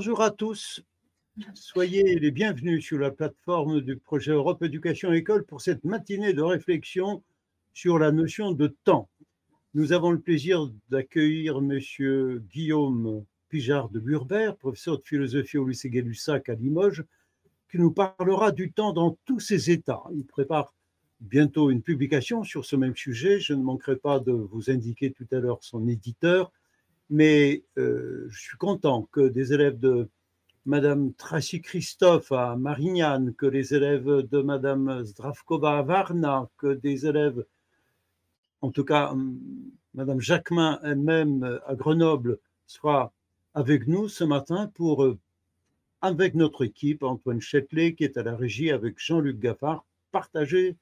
Bonjour à tous. Soyez les bienvenus sur la plateforme du projet Europe Éducation École pour cette matinée de réflexion sur la notion de temps. Nous avons le plaisir d'accueillir Monsieur Guillaume Pijard de Burbert, professeur de philosophie au lycée Gay-Lussac à Limoges, qui nous parlera du temps dans tous ses états. Il prépare bientôt une publication sur ce même sujet. Je ne manquerai pas de vous indiquer tout à l'heure son éditeur, mais euh, je suis content que des élèves de Madame Tracy Christophe à Marignane, que les élèves de Madame Zdravkova à Varna, que des élèves, en tout cas Madame Jacquemin elle-même à Grenoble, soient avec nous ce matin pour, euh, avec notre équipe, Antoine Châtelet qui est à la régie avec Jean-Luc Gaffard, partager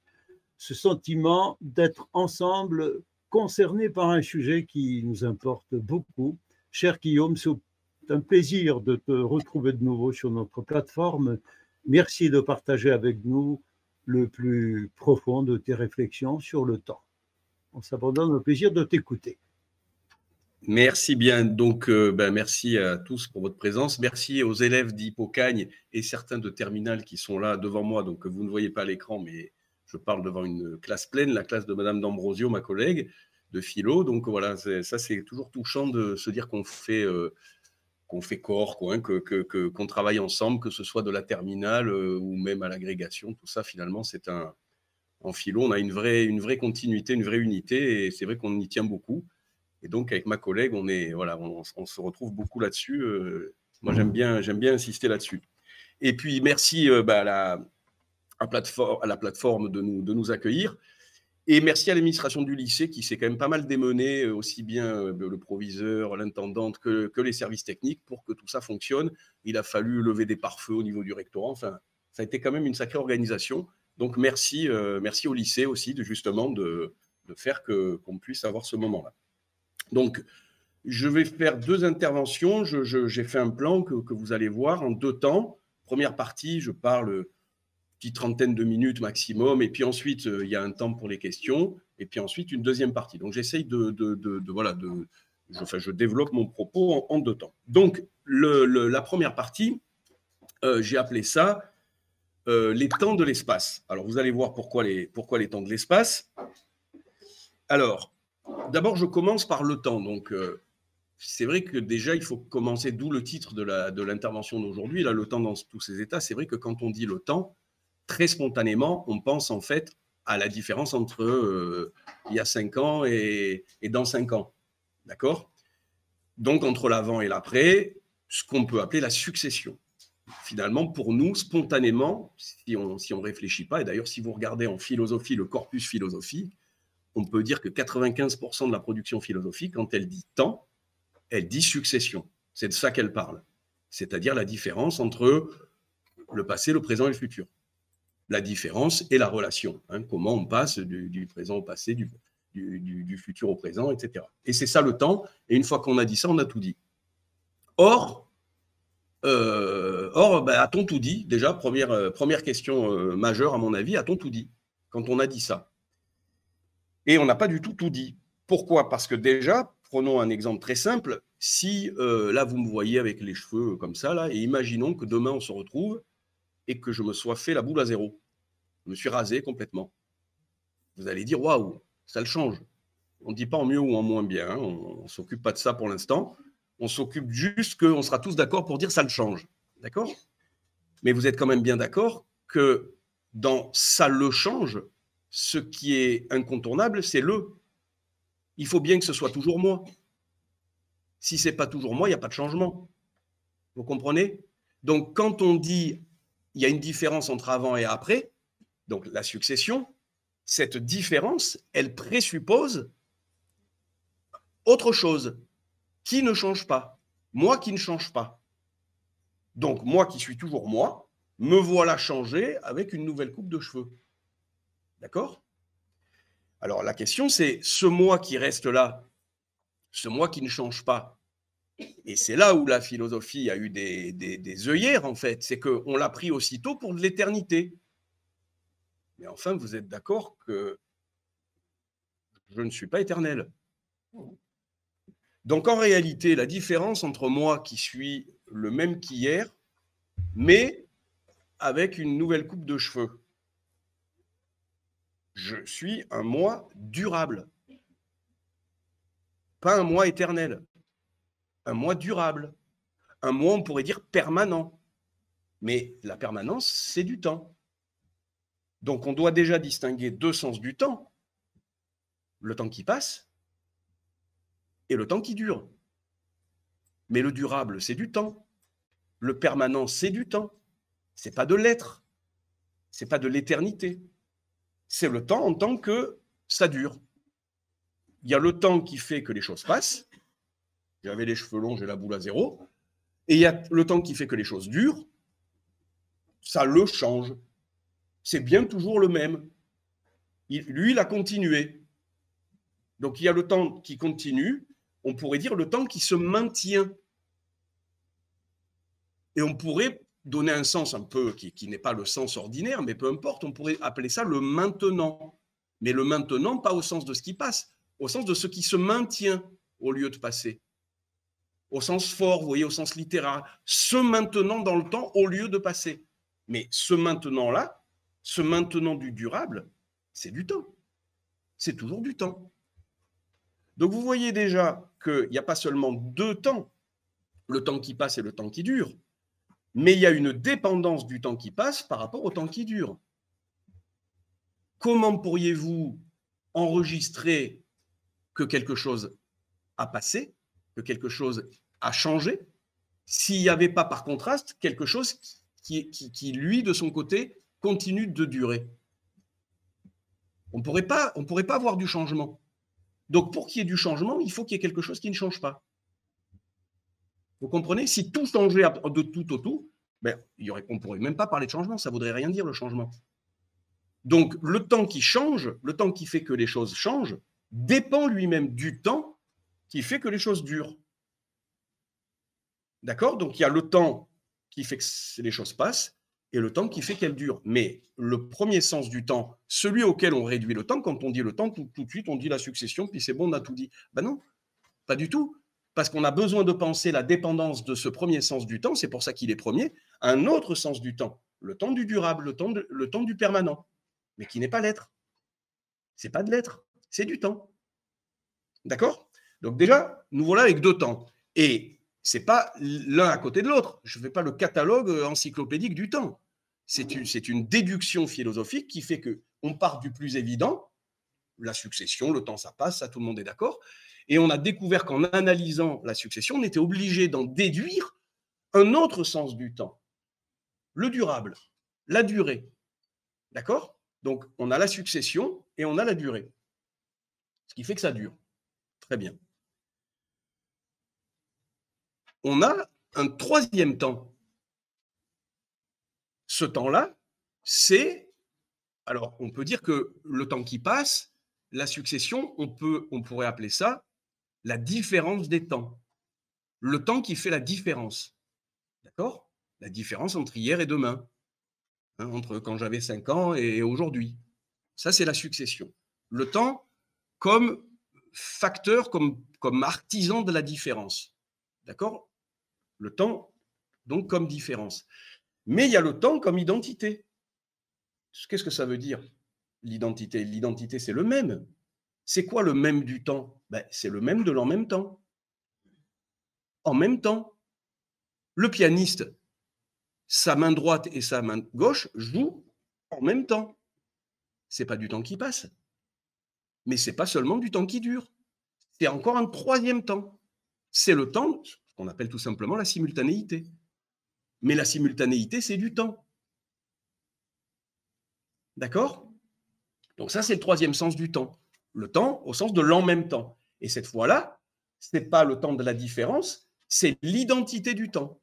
ce sentiment d'être ensemble concernés par un sujet qui nous importe beaucoup. Cher Guillaume, c'est un plaisir de te retrouver de nouveau sur notre plateforme. Merci de partager avec nous le plus profond de tes réflexions sur le temps. On s'abandonne au plaisir de t'écouter. Merci bien. Donc, euh, ben, merci à tous pour votre présence. Merci aux élèves d'Hippocagne et certains de Terminal qui sont là devant moi. Donc, vous ne voyez pas l'écran, mais je parle devant une classe pleine, la classe de Madame D'Ambrosio, ma collègue de philo. Donc voilà, ça c'est toujours touchant de se dire qu'on fait, euh, qu'on fait corps, hein, que, qu'on travaille ensemble, que ce soit de la terminale euh, ou même à l'agrégation. Tout ça finalement, c'est un en philo, on a une vraie, une vraie continuité, une vraie unité, et c'est vrai qu'on y tient beaucoup. Et donc avec ma collègue, on est voilà, on, se retrouve beaucoup là-dessus. Euh, moi, j'aime bien, j'aime bien insister là-dessus. Et puis merci bah, à la plateforme de nous, accueillir. Et merci à l'administration du lycée qui s'est quand même pas mal démené, euh, aussi bien euh, le proviseur, l'intendante que, que, les services techniques pour que tout ça fonctionne. Il a fallu lever des pare-feux au niveau du rectorat. Enfin, ça a été quand même une sacrée organisation. Donc merci, euh, merci au lycée aussi de justement de, de faire que qu'on puisse avoir ce moment-là. Donc je vais faire deux interventions. J'ai fait un plan que, que, vous allez voir en deux temps. Première partie, je parle petite trentaine de minutes maximum, et puis ensuite, euh, il y a un temps pour les questions, et puis ensuite une deuxième partie. Donc j'essaye de, de, voilà, de, je, enfin, je développe mon propos en, deux temps. Donc la première partie, euh, j'ai appelé ça euh, les temps de l'espace. Alors vous allez voir pourquoi les, pourquoi les temps de l'espace. Alors, d'abord, je commence par le temps. Donc, c'est vrai que déjà, il faut commencer, d'où le titre de l'intervention d'aujourd'hui, là, le temps dans tous ces états. C'est vrai que quand on dit le temps, très spontanément, on pense en fait à la différence entre euh, il y a cinq ans et, dans cinq ans. D'accord? Donc, entre l'avant et l'après, ce qu'on peut appeler la succession. Finalement, pour nous, spontanément, si on ne si on réfléchit pas, et d'ailleurs, si vous regardez en philosophie le corpus philosophique, on peut dire que 95% de la production philosophique, quand elle dit temps, elle dit succession. C'est de ça qu'elle parle. C'est-à-dire la différence entre le passé, le présent et le futur la différence et la relation. Hein, comment on passe du, présent au passé, du, futur au présent, etc. Et c'est ça le temps. Et une fois qu'on a dit ça, on a tout dit. Or, euh, or ben, a-t-on tout dit? Déjà, première, euh, première question euh, majeure, à mon avis, a-t-on tout dit quand on a dit ça? Et on n'a pas du tout tout dit. Pourquoi? Parce que déjà, prenons un exemple très simple. Si là, vous me voyez avec les cheveux comme ça, là, et imaginons que demain, on se retrouve et que je me sois fait la boule à zéro. Je me suis rasé complètement. Vous allez dire, waouh, ça le change. On ne dit pas en mieux ou en moins bien, hein. on ne s'occupe pas de ça pour l'instant. On s'occupe juste qu'on sera tous d'accord pour dire ça le change. D'accord? Mais vous êtes quand même bien d'accord que dans ça le change, ce qui est incontournable, c'est le. Il faut bien que ce soit toujours moi. Si c'est pas toujours moi, il n'y a pas de changement. Vous comprenez? Donc quand on dit il y a une différence entre avant et après, donc la succession, cette différence, elle présuppose autre chose qui ne change pas. Moi qui ne change pas. Donc moi qui suis toujours moi, me voilà changer avec une nouvelle coupe de cheveux. D'accord? Alors la question c'est, ce moi qui reste là, ce moi qui ne change pas, et c'est là où la philosophie a eu des, œillères, en fait. C'est qu'on l'a pris aussitôt pour de l'éternité. Mais enfin, vous êtes d'accord que je ne suis pas éternel. Donc en réalité, la différence entre moi qui suis le même qu'hier, mais avec une nouvelle coupe de cheveux. Je suis un moi durable. Pas un moi éternel. Un moi durable. Un moi, on pourrait dire permanent. Mais la permanence, c'est du temps. Donc on doit déjà distinguer deux sens du temps. Le temps qui passe et le temps qui dure. Mais le durable, c'est du temps. Le permanent, c'est du temps. C'est pas de l'être. C'est pas de l'éternité. C'est le temps en tant que ça dure. Il y a le temps qui fait que les choses passent. J'avais les cheveux longs, j'ai la boule à zéro. Et il y a le temps qui fait que les choses durent. Ça le change. C'est bien toujours le même. lui, il a continué. Donc il y a le temps qui continue on pourrait dire le temps qui se maintient. Et on pourrait donner un sens un peu qui, n'est pas le sens ordinaire, mais peu importe, on pourrait appeler ça le maintenant. Mais le maintenant, pas au sens de ce qui passe, au sens de ce qui se maintient au lieu de passer. Au sens fort, vous voyez, au sens littéraire. Ce maintenant dans le temps au lieu de passer. Mais ce maintenant-là, ce maintenant du durable, c'est du temps. C'est toujours du temps. Donc vous voyez déjà qu'il n'y a pas seulement deux temps, le temps qui passe et le temps qui dure, mais il y a une dépendance du temps qui passe par rapport au temps qui dure. Comment pourriez-vous enregistrer que quelque chose a passé, que quelque chose a changé, s'il n'y avait pas par contraste quelque chose qui, qui, lui, de son côté, continue de durer On ne pourrait pas avoir du changement. Donc, pour qu'il y ait du changement, il faut qu'il y ait quelque chose qui ne change pas. Vous comprenez? Si tout changeait de tout au tout, ben, y aurait, on ne pourrait même pas parler de changement, ça ne voudrait rien dire le changement. Donc, le temps qui change, le temps qui fait que les choses changent, dépend lui-même du temps qui fait que les choses durent. D'accord? Donc, il y a le temps qui fait que les choses passent, et le temps qui fait qu'elle dure. Mais le premier sens du temps, celui auquel on réduit le temps, quand on dit le temps, tout, de suite, on dit la succession, puis c'est bon, on a tout dit. Ben non, pas du tout. Parce qu'on a besoin de penser la dépendance de ce premier sens du temps, c'est pour ça qu'il est premier, un autre sens du temps, le temps du durable, le temps, le temps du permanent, mais qui n'est pas l'être. C'est pas de l'être, c'est du temps. D'accord? Donc déjà, nous voilà avec deux temps. Et c'est pas l'un à côté de l'autre. Je ne fais pas le catalogue encyclopédique du temps. C'est une, une, déduction philosophique qui fait que on part du plus évident, la succession, le temps ça passe, ça tout le monde est d'accord, et on a découvert qu'en analysant la succession, on était obligé d'en déduire un autre sens du temps, le durable, la durée. D'accord? Donc on a la succession et on a la durée, ce qui fait que ça dure. Très bien on a un troisième temps. Ce temps-là, c'est, alors on peut dire que le temps qui passe, la succession, on, peut, on pourrait appeler ça la différence des temps. Le temps qui fait la différence. D'accord? La différence entre hier et demain. Hein, entre quand j'avais 5 ans et aujourd'hui. Ça, c'est la succession. Le temps comme facteur, comme, comme artisan de la différence. D'accord? Le temps, donc, comme différence. Mais il y a le temps comme identité. Qu'est-ce que ça veut dire, l'identité? L'identité, c'est le même. C'est quoi le même du temps? Ben, C'est le même de l'en même temps. En même temps. Le pianiste, sa main droite et sa main gauche jouent en même temps. C'est pas du temps qui passe. Mais c'est pas seulement du temps qui dure. C'est encore un troisième temps. C'est le temps, qu'on appelle tout simplement la simultanéité. Mais la simultanéité, c'est du temps. D'accord? Donc ça, c'est le troisième sens du temps. Le temps au sens de l'en même temps. Et cette fois-là, ce n'est pas le temps de la différence, c'est l'identité du temps.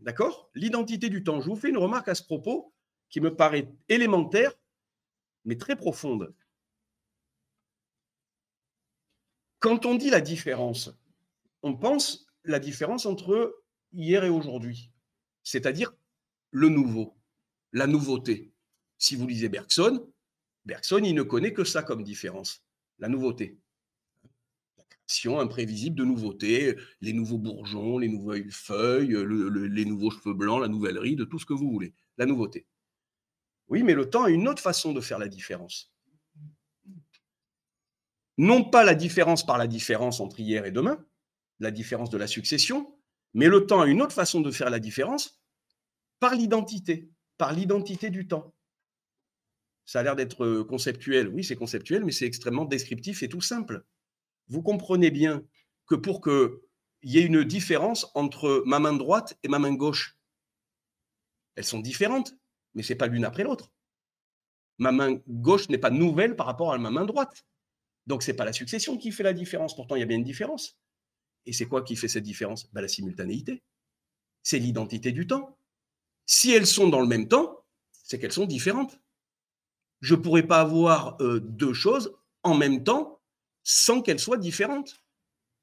D'accord? L'identité du temps. Je vous fais une remarque à ce propos qui me paraît élémentaire, mais très profonde. Quand on dit la différence, on pense la différence entre hier et aujourd'hui, c'est-à-dire le nouveau, la nouveauté. Si vous lisez Bergson, Bergson, ne connaît que ça comme différence, la nouveauté. variations imprévisibles de nouveautés, les nouveaux bourgeons, les nouvelles feuilles, les nouveaux cheveux blancs, la nouvelle ride, tout ce que vous voulez, la nouveauté. Oui, mais le temps a une autre façon de faire la différence. Non pas la différence par la différence entre hier et demain, la différence de la succession, mais le temps a une autre façon de faire la différence par l'identité, par l'identité du temps. Ça a l'air d'être conceptuel. Oui, c'est conceptuel, mais c'est extrêmement descriptif et tout simple. Vous comprenez bien que pour qu'il y ait une différence entre ma main droite et ma main gauche, elles sont différentes, mais ce n'est pas l'une après l'autre. Ma main gauche n'est pas nouvelle par rapport à ma main droite. Donc, ce n'est pas la succession qui fait la différence. Pourtant, il y a bien une différence. Et c'est quoi qui fait cette différence? Ben, La simultanéité. C'est l'identité du temps. Si elles sont dans le même temps, c'est qu'elles sont différentes. Je ne pourrais pas avoir euh, deux choses en même temps sans qu'elles soient différentes.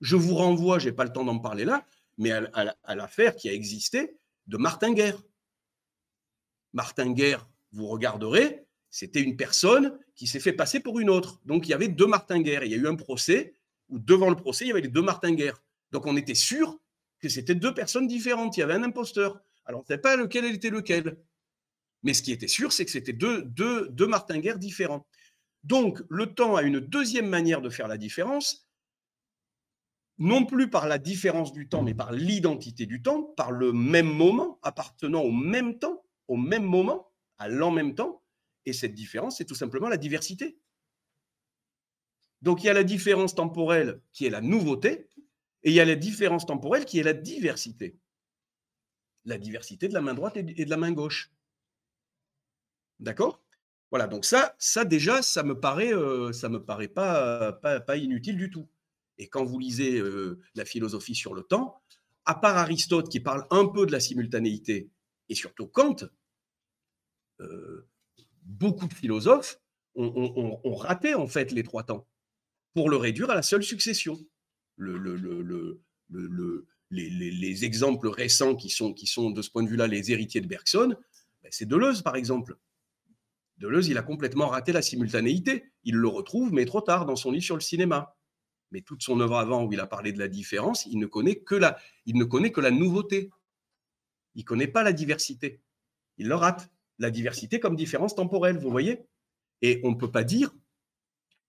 Je vous renvoie, je n'ai pas le temps d'en parler là, mais à, l'affaire qui a existé de Martin Guerre. Martin Guerre, vous regarderez, c'était une personne qui s'est fait passer pour une autre. Donc il y avait deux Martin Guerre. Il y a eu un procès où devant le procès, il y avait les deux Martin Guerre. Donc on était sûr que c'était deux personnes différentes. Il y avait un imposteur. Alors on ne savait pas lequel était lequel. Mais ce qui était sûr, c'est que c'était deux, deux, deux différents. Donc le temps a une deuxième manière de faire la différence, non plus par la différence du temps, mais par l'identité du temps, par le même moment, appartenant au même temps, au même moment, à l'en même temps. Et cette différence, c'est tout simplement la diversité. Donc il y a la différence temporelle qui est la nouveauté, et il y a la différence temporelle qui est la diversité. La diversité de la main droite et de la main gauche. D'accord? Voilà, donc ça, ça déjà, ça me paraît, euh, ça me paraît pas, inutile du tout. Et quand vous lisez euh, la philosophie sur le temps, à part Aristote qui parle un peu de la simultanéité, et surtout Kant, euh, beaucoup de philosophes ont, raté en fait les trois temps pour le réduire à la seule succession. Le, les, exemples récents qui sont, qui sont de ce point de vue-là les héritiers de Bergson, ben, c'est Deleuze par exemple. Deleuze, il a complètement raté la simultanéité. Il le retrouve, mais trop tard, dans son livre sur le cinéma. Mais toute son œuvre avant, où il a parlé de la différence, il ne connaît que la, il ne connaît que la nouveauté. Il ne connaît pas la diversité. Il le rate la diversité comme différence temporelle, vous voyez Et on ne peut pas dire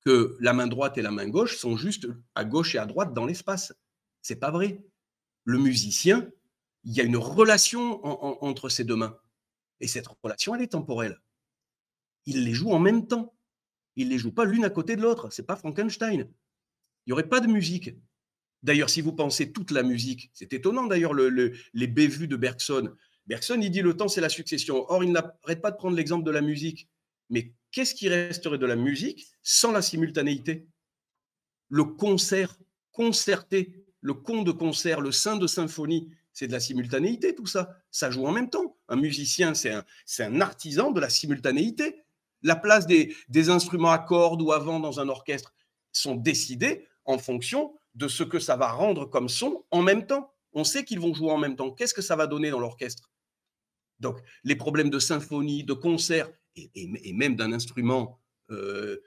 que la main droite et la main gauche sont juste à gauche et à droite dans l'espace. C'est pas vrai. Le musicien, il y a une relation entre ces deux mains. Et cette relation, elle est temporelle. Il les joue en même temps. Il les joue pas l'une à côté de l'autre. C'est pas Frankenstein. Il n'y aurait pas de musique. D'ailleurs, si vous pensez toute la musique, c'est étonnant d'ailleurs les bévues de Bergson. Bergson, il dit le temps, c'est la succession. Or, il n'arrête pas de prendre l'exemple de la musique. Mais qu'est-ce qui resterait de la musique sans la simultanéité? Le concert, concerté, le con de concert, le sein de symphonie, c'est de la simultanéité, tout ça. Ça joue en même temps. Un musicien, c'est un, artisan de la simultanéité. La place des, instruments à cordes ou à vent dans un orchestre sont décidées en fonction de ce que ça va rendre comme son en même temps. On sait qu'ils vont jouer en même temps. Qu'est-ce que ça va donner dans l'orchestre? Donc, les problèmes de symphonie, de concert, et, même d'un instrument euh,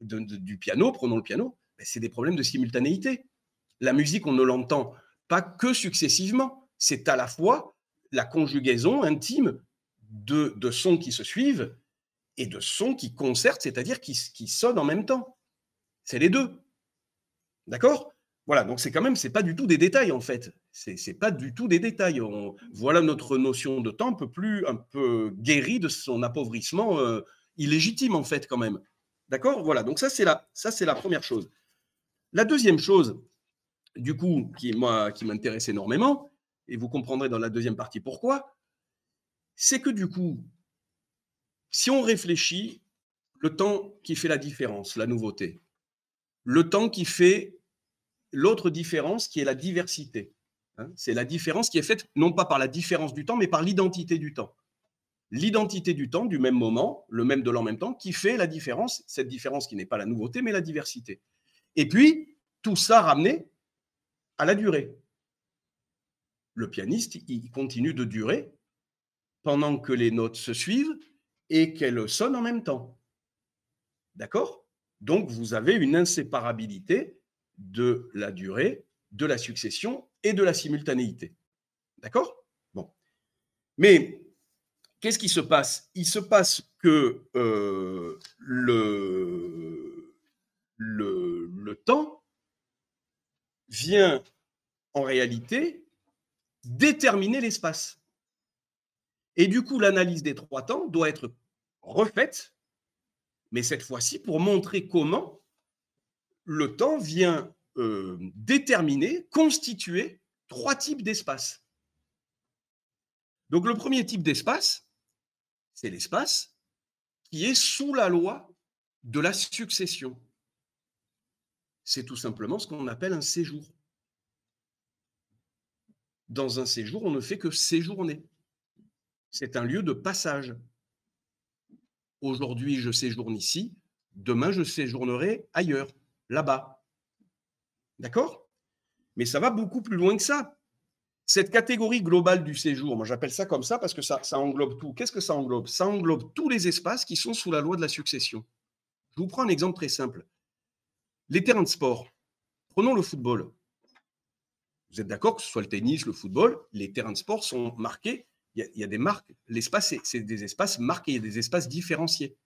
du piano, prenons le piano, ben, c'est des problèmes de simultanéité. La musique, on ne l'entend pas que successivement. C'est à la fois la conjugaison intime de, sons qui se suivent et de sons qui concertent, c'est-à-dire qui, qui sonnent en même temps. C'est les deux. D'accord? Voilà, donc c'est quand même, c'est pas du tout des détails en fait. C'est pas du tout des détails. voilà notre notion de temps un peu plus, un peu guérie de son appauvrissement euh, illégitime en fait quand même. D'accord? Voilà, donc ça c'est la, ça la première chose. La deuxième chose, du coup, qui qui m'intéresse énormément, et vous comprendrez dans la deuxième partie pourquoi, c'est que du coup, si on réfléchit, le temps qui fait la différence, la nouveauté, le temps qui fait l'autre différence qui est la diversité. Hein. c'est la différence qui est faite non pas par la différence du temps, mais par l'identité du temps. L'identité du temps, du même moment, le même de l'en même temps, qui fait la différence, cette différence qui n'est pas la nouveauté, mais la diversité. Et puis, tout ça ramené à la durée. Le pianiste, il continue de durer pendant que les notes se suivent et qu'elles sonnent en même temps. D'accord? Donc, vous avez une inséparabilité de la durée, de la succession et de la simultanéité. D'accord? Bon. Mais qu'est-ce qui se passe? Il se passe que euh, le, le, le temps vient en réalité déterminer l'espace. Et du coup, l'analyse des trois temps doit être refaite, mais cette fois-ci pour montrer comment le temps vient euh, déterminer, constituer trois types d'espace. Donc le premier type d'espace, c'est l'espace qui est sous la loi de la succession. C'est tout simplement ce qu'on appelle un séjour. Dans un séjour, on ne fait que séjourner. C'est un lieu de passage. Aujourd'hui, je séjourne ici, demain, je séjournerai ailleurs, là-bas. D'accord? Mais ça va beaucoup plus loin que ça. Cette catégorie globale du séjour, moi j'appelle ça comme ça parce que ça, englobe tout. Qu'est-ce que ça englobe? Ça englobe tous les espaces qui sont sous la loi de la succession. Je vous prends un exemple très simple. Les terrains de sport. Prenons le football. Vous êtes d'accord que ce soit le tennis, le football, les terrains de sport sont marqués. Il y a, des marques. L'espace, c'est des espaces marqués, il y a des espaces différenciés.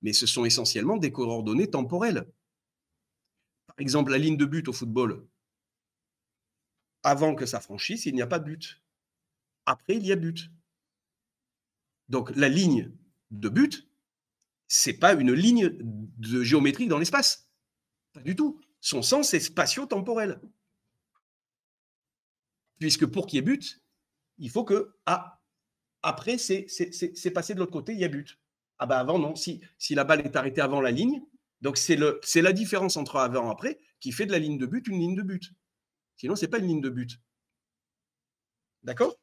Mais ce sont essentiellement des coordonnées temporelles. Exemple, la ligne de but au football. Avant que ça franchisse, il n'y a pas de but. Après, il y a but. Donc la ligne de but, c'est pas une ligne de géométrie dans l'espace. Pas du tout. Son sens est spatio-temporel. Puisque pour qu'il y ait but, il faut que, ah, après, c'est passé de l'autre côté, il y a but. Ah ben avant, non. Si la balle est arrêtée avant la ligne, donc c'est la différence entre avant et après qui fait de la ligne de but une ligne de but. Sinon, ce n'est pas une ligne de but. D'accord?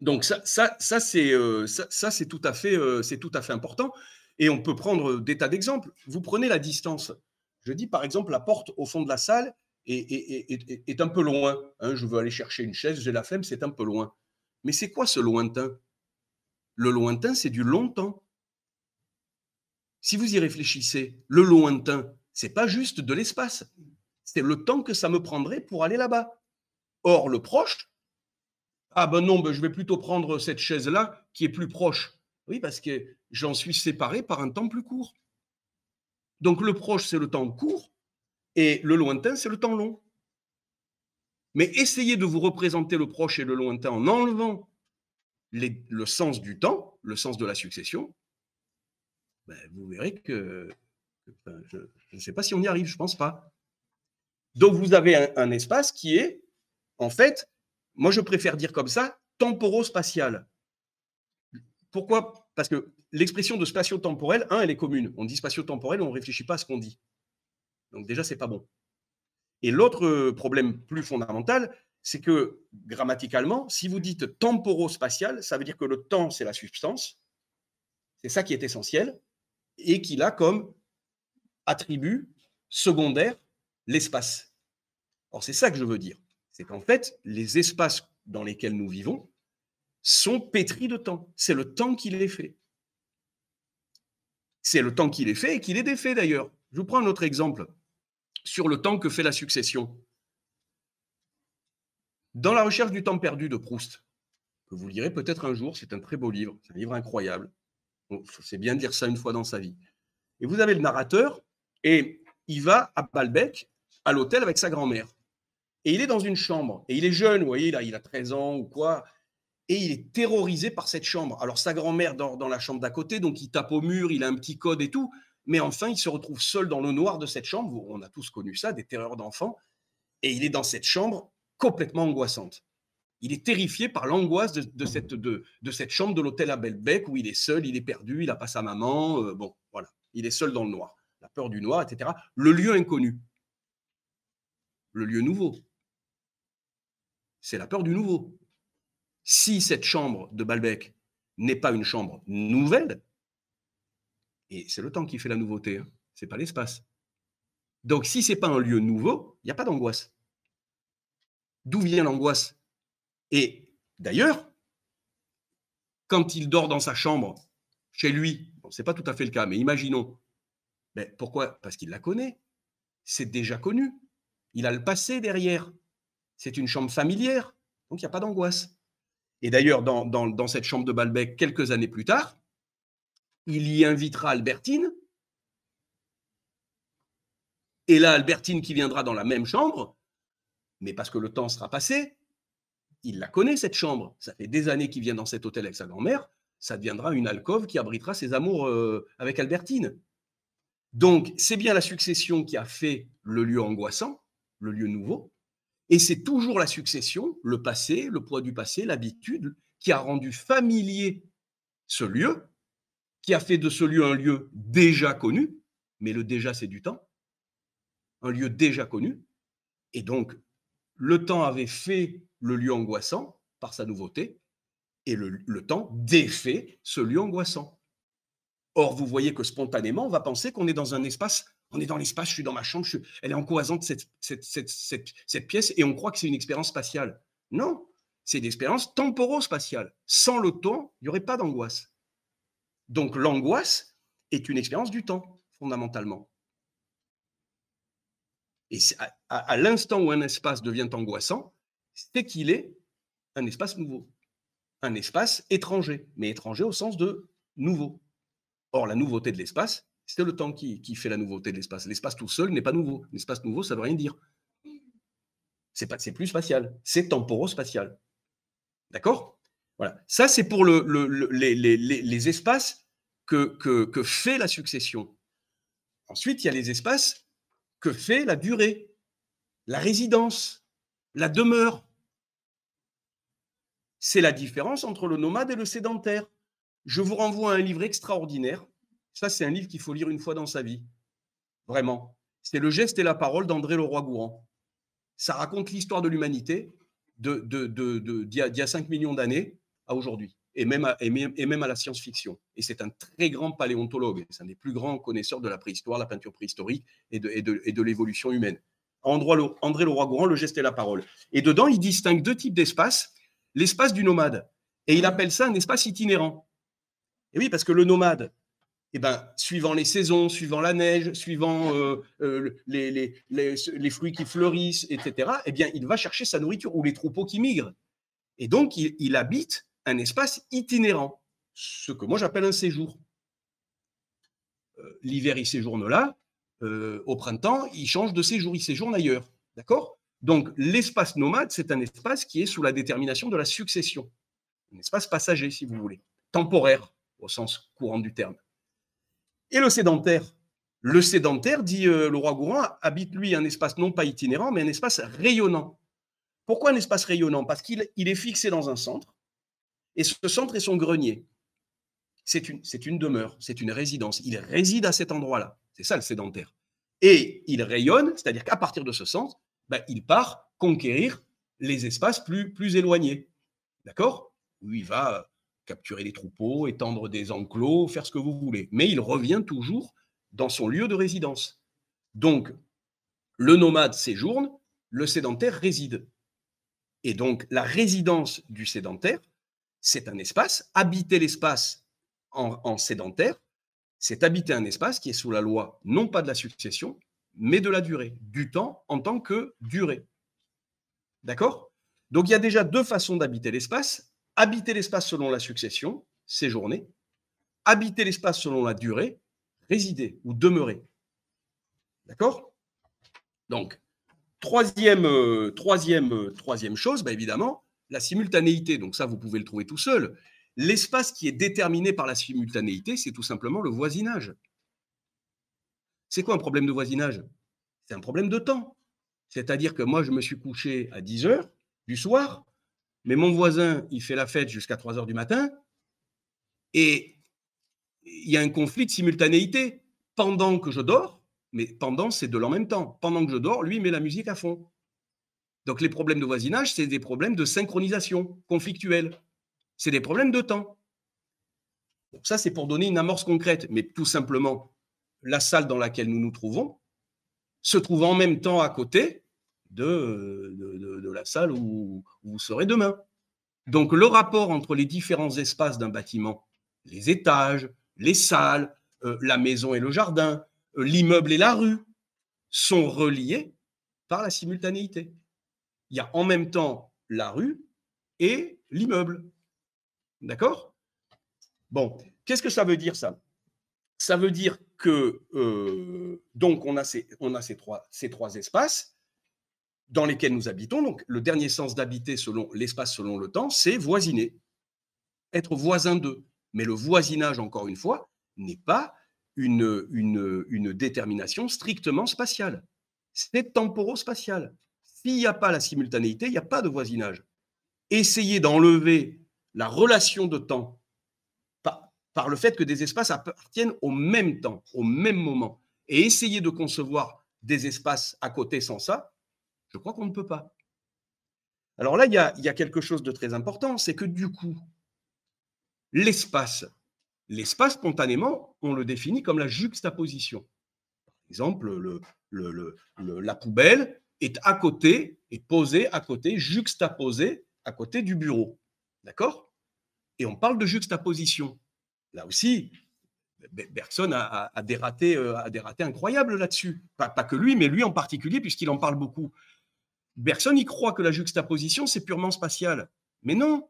Donc ça, ça, ça c'est euh, ça, tout, à fait, euh, tout à fait important. Et on peut prendre des tas d'exemples. Vous prenez la distance. Je dis par exemple, la porte au fond de la salle est, est, un peu loin. Hein. je veux aller chercher une chaise, j'ai la flemme, c'est un peu loin. Mais c'est quoi ce lointain? Le lointain, c'est du longtemps. Si vous y réfléchissez, le lointain, c'est pas juste de l'espace, c'est le temps que ça me prendrait pour aller là-bas. Or, le proche, ah ben non, ben je vais plutôt prendre cette chaise-là qui est plus proche. Oui, parce que j'en suis séparé par un temps plus court. Donc le proche, c'est le temps court, et le lointain, c'est le temps long. Mais essayez de vous représenter le proche et le lointain en enlevant le sens du temps, le sens de la succession. Ben, vous verrez que, je ne sais pas si on y arrive, je ne pense pas. Donc vous avez un, un, espace qui est, en fait, moi je préfère dire comme ça, temporo-spatial. Pourquoi? Parce que l'expression de spatio-temporel, un, elle est commune. On dit spatio-temporel, on ne réfléchit pas à ce qu'on dit. Donc déjà, c'est pas bon. Et l'autre problème plus fondamental, c'est que grammaticalement, si vous dites temporo-spatial, ça veut dire que le temps, c'est la substance. C'est ça qui est essentiel. Et qu'il a comme attribut secondaire l'espace. Or, c'est ça que je veux dire. C'est qu'en fait, les espaces dans lesquels nous vivons sont pétris de temps. C'est le temps qui les fait. C'est le temps qui les fait et qui les défait d'ailleurs. Je vous prends un autre exemple sur le temps que fait la succession. Dans la recherche du temps perdu de Proust, que vous lirez peut-être un jour, c'est un très beau livre, c'est un livre incroyable. C'est bien de lire ça une fois dans sa vie. Et vous avez le narrateur, et il va à Balbec, à l'hôtel avec sa grand-mère. Et il est dans une chambre, et il est jeune, vous voyez, là, il a 13 ans ou quoi, et il est terrorisé par cette chambre. Alors sa grand-mère dort dans la chambre d'à côté, donc il tape au mur, il a un petit code et tout, mais enfin, il se retrouve seul dans le noir de cette chambre. On a tous connu ça, des terreurs d'enfants. Et il est dans cette chambre complètement angoissante. Il est terrifié par l'angoisse de, cette, chambre de l'hôtel à Belbec où il est seul, il est perdu, il n'a pas sa maman. Euh, bon, voilà. Il est seul dans le noir. La peur du noir, etc. Le lieu inconnu. Le lieu nouveau. C'est la peur du nouveau. Si cette chambre de Balbec n'est pas une chambre nouvelle, et c'est le temps qui fait la nouveauté, hein. ce n'est pas l'espace. Donc si ce n'est pas un lieu nouveau, il n'y a pas d'angoisse. D'où vient l'angoisse Et d'ailleurs, quand il dort dans sa chambre, chez lui, ce n'est pas tout à fait le cas, mais imaginons, ben, pourquoi? Parce qu'il la connaît, c'est déjà connu. Il a le passé derrière. C'est une chambre familière, donc il n'y a pas d'angoisse. Et d'ailleurs, dans, dans, cette chambre de Balbec, quelques années plus tard, il y invitera Albertine. Et là, Albertine qui viendra dans la même chambre, mais parce que le temps sera passé, il la connaît, cette chambre. Ça fait des années qu'il vient dans cet hôtel avec sa grand-mère. Ça deviendra une alcôve qui abritera ses amours euh, avec Albertine. Donc, c'est bien la succession qui a fait le lieu angoissant, le lieu nouveau. Et c'est toujours la succession, le passé, le poids du passé, l'habitude, qui a rendu familier ce lieu, qui a fait de ce lieu un lieu déjà connu, mais le déjà, c'est du temps, un lieu déjà connu. Et donc, le temps avait fait le lieu angoissant par sa nouveauté, et le, temps défait ce lieu angoissant. Or, vous voyez que spontanément, on va penser qu'on est dans un espace, on est dans l'espace, je suis dans ma chambre, elle est angoissante, cette, cette, pièce, et on croit que c'est une expérience spatiale. Non, c'est une expérience temporo-spatiale. Sans le temps, il n'y aurait pas d'angoisse. Donc l'angoisse est une expérience du temps, fondamentalement. À l'instant où un espace devient angoissant, c'est qu'il est un espace nouveau, un espace étranger, mais étranger au sens de nouveau. Or, la nouveauté de l'espace, c'est le temps qui, fait la nouveauté de l'espace. L'espace tout seul n'est pas nouveau. L'espace nouveau, ça ne veut rien dire. C'est pas, plus spatial, c'est temporo-spatial. D'accord? Voilà. Ça, c'est pour le, les, espaces que, que fait la succession. Ensuite, il y a les espaces que fait la durée, la résidence la demeure. C'est la différence entre le nomade et le sédentaire. Je vous renvoie à un livre extraordinaire. Ça, c'est un livre qu'il faut lire une fois dans sa vie. Vraiment. C'est Le geste et la parole d'André Leroy-Gourand. Ça raconte l'histoire de l'humanité d'il de, y, a 5 millions d'années à aujourd'hui, et même à, la science-fiction. Et c'est un très grand paléontologue, c'est un des plus grands connaisseurs de la préhistoire, la peinture préhistorique et de l'évolution humaine. André Leroy-Gourand, le geste et la parole. Et dedans, il distingue deux types d'espaces. L'espace du nomade. Et il appelle ça un espace itinérant. Et oui, parce que le nomade, eh ben, suivant les saisons, suivant la neige, suivant euh, euh, les, fruits qui fleurissent, etc., eh bien, il va chercher sa nourriture ou les troupeaux qui migrent. Et donc, il habite un espace itinérant, ce que moi j'appelle un séjour. Euh, l'hiver, il séjourne là, euh, au printemps, il change de séjour, il séjourne ailleurs. D'accord? Donc, l'espace nomade, c'est un espace qui est sous la détermination de la succession. Un espace passager, si vous voulez. Temporaire, au sens courant du terme. Et le sédentaire? Le sédentaire, dit euh, le roi Gourand, habite, lui, un espace non pas itinérant, mais un espace rayonnant. Pourquoi un espace rayonnant? Parce qu'il est fixé dans un centre, et ce centre est son grenier. C'est une, une demeure, c'est une résidence. Il réside à cet endroit-là. C'est ça le sédentaire. Et il rayonne, c'est-à-dire qu'à partir de ce sens, ben, il part conquérir les espaces plus, plus éloignés. D'accord? Où il va capturer des troupeaux, étendre des enclos, faire ce que vous voulez. Mais il revient toujours dans son lieu de résidence. Donc, le nomade séjourne, le sédentaire réside. Et donc, la résidence du sédentaire, c'est un espace. Habiter l'espace en sédentaire, c'est habiter un espace qui est sous la loi, non pas de la succession, mais de la durée, du temps en tant que durée. D'accord? Donc il y a déjà deux façons d'habiter l'espace. Habiter l'espace selon la succession, séjourner. Habiter l'espace selon la durée, résider ou demeurer. D'accord? Donc, troisième, euh, troisième, euh, troisième chose, bah, évidemment, la simultanéité. Donc ça, vous pouvez le trouver tout seul. L'espace qui est déterminé par la simultanéité, c'est tout simplement le voisinage. C'est quoi un problème de voisinage? C'est un problème de temps. C'est-à-dire que moi, je me suis couché à 10 heures du soir, mais mon voisin, il fait la fête jusqu'à 3 heures du matin, et il y a un conflit de simultanéité. Pendant que je dors, mais pendant, c'est de l'en même temps. Pendant que je dors, lui met la musique à fond. Donc les problèmes de voisinage, c'est des problèmes de synchronisation conflictuelle c'est des problèmes de temps. ça, c'est pour donner une amorce concrète, mais tout simplement, la salle dans laquelle nous nous trouvons se trouve en même temps à côté de, de, la salle où, vous serez demain. Donc le rapport entre les différents espaces d'un bâtiment, les étages, les salles, euh, la maison et le jardin, euh, l'immeuble et la rue, sont reliés par la simultanéité. Il y a en même temps la rue et l'immeuble. D'accord? Bon, qu'est-ce que ça veut dire ça? Ça veut dire que euh, donc on a, ces, trois, ces trois espaces dans lesquels nous habitons. Donc le dernier sens d'habiter selon l'espace selon le temps, c'est voisiner, être voisin d'eux. Mais le voisinage, encore une fois, n'est pas une, une, une détermination strictement spatiale. C'est temporo-spatial. S'il n'y a pas la simultanéité, il n'y a pas de voisinage. Essayer d'enlever la relation de temps par, le fait que des espaces appartiennent au même temps, au même moment, et essayer de concevoir des espaces à côté sans ça, je crois qu'on ne peut pas. Alors là, il y a, quelque chose de très important, c'est que du coup, l'espace, l'espace spontanément, on le définit comme la juxtaposition. Par exemple, le, le, la poubelle est à côté, est posée à côté, juxtaposée à côté du bureau. D'accord? Et on parle de juxtaposition. Là aussi, Bergson a, a, euh, a des ratés incroyables là-dessus. Pas, que lui, mais lui en particulier, puisqu'il en parle beaucoup. Bergson, il croit que la juxtaposition, c'est purement spatial. Mais non,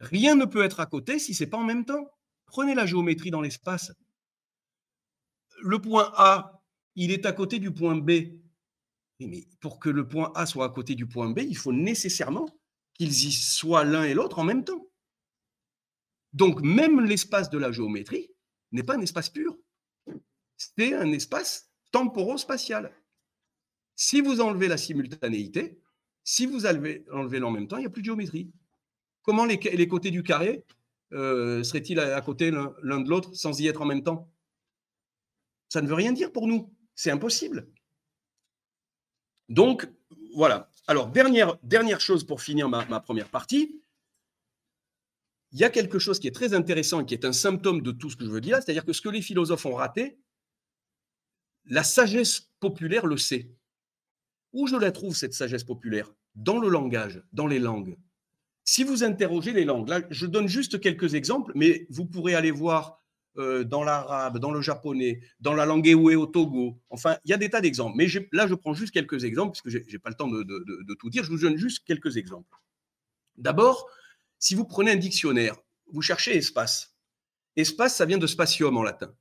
rien ne peut être à côté si c'est pas en même temps. Prenez la géométrie dans l'espace. Le point A, il est à côté du point B. Mais pour que le point A soit à côté du point B, il faut nécessairement qu'ils y soient l'un et l'autre en même temps. Donc même l'espace de la géométrie n'est pas un espace pur. C'est un espace temporo-spatial. Si vous enlevez la simultanéité, si vous enlevez, enlevez en même temps, il n'y a plus de géométrie. Comment les, les côtés du carré euh, seraient-ils à, côté l'un de l'autre sans y être en même temps? Ça ne veut rien dire pour nous. C'est impossible. Donc, voilà. Alors, dernière, dernière chose pour finir ma, ma première partie. Il y a quelque chose qui est très intéressant et qui est un symptôme de tout ce que je veux dire, c'est-à-dire que ce que les philosophes ont raté, la sagesse populaire le sait. Où je la trouve, cette sagesse populaire? Dans le langage, dans les langues. Si vous interrogez les langues, là, je donne juste quelques exemples, mais vous pourrez aller voir euh, dans l'arabe, dans le japonais, dans la langue Ewe au Togo. Enfin, il y a des tas d'exemples. Mais là, je prends juste quelques exemples, parce que je n'ai pas le temps de, tout dire. Je vous donne juste quelques exemples. D'abord, si vous prenez un dictionnaire, vous cherchez espace. Espace, ça vient de spatium en latin.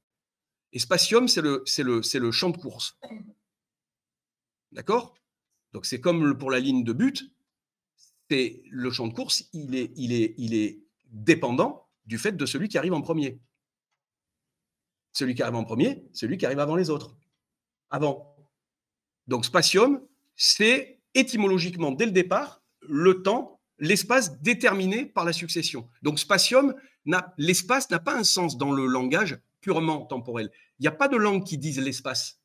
Et spatium, c'est le, champ de course. D'accord? Donc, c'est comme pour la ligne de but. Le champ de course, il est dépendant du fait de celui qui arrive en premier. Celui qui arrive en premier, celui qui arrive avant les autres. Avant. Donc spatium, c'est étymologiquement, dès le départ, le temps, l'espace déterminé par la succession. Donc spatium, l'espace n'a pas un sens dans le langage purement temporel. Il n'y a pas de langue qui dise l'espace,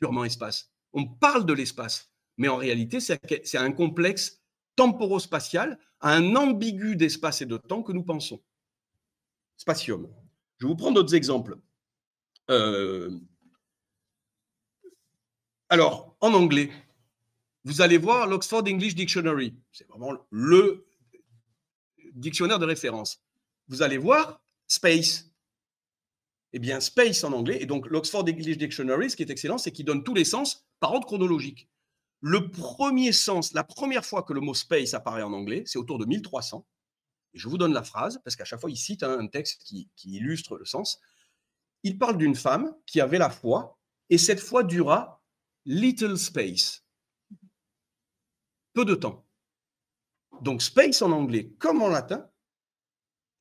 purement espace. On parle de l'espace, mais en réalité, c'est un complexe temporo-spatial, un ambigu d'espace et de temps que nous pensons. Spatium. Je vous prends d'autres exemples. Euh, alors, en anglais, vous allez voir l'Oxford English Dictionary. C'est vraiment le dictionnaire de référence. Vous allez voir space. Eh bien, space en anglais, et donc l'Oxford English Dictionary, ce qui est excellent, c'est qu'il donne tous les sens par ordre chronologique. Le premier sens, la première fois que le mot space apparaît en anglais, c'est autour de 1300. Et je vous donne la phrase, parce qu'à chaque fois, il cite un texte qui illustre le sens il parle d'une femme qui avait la foi, et cette foi dura little space, peu de temps. Donc space en anglais comme en latin,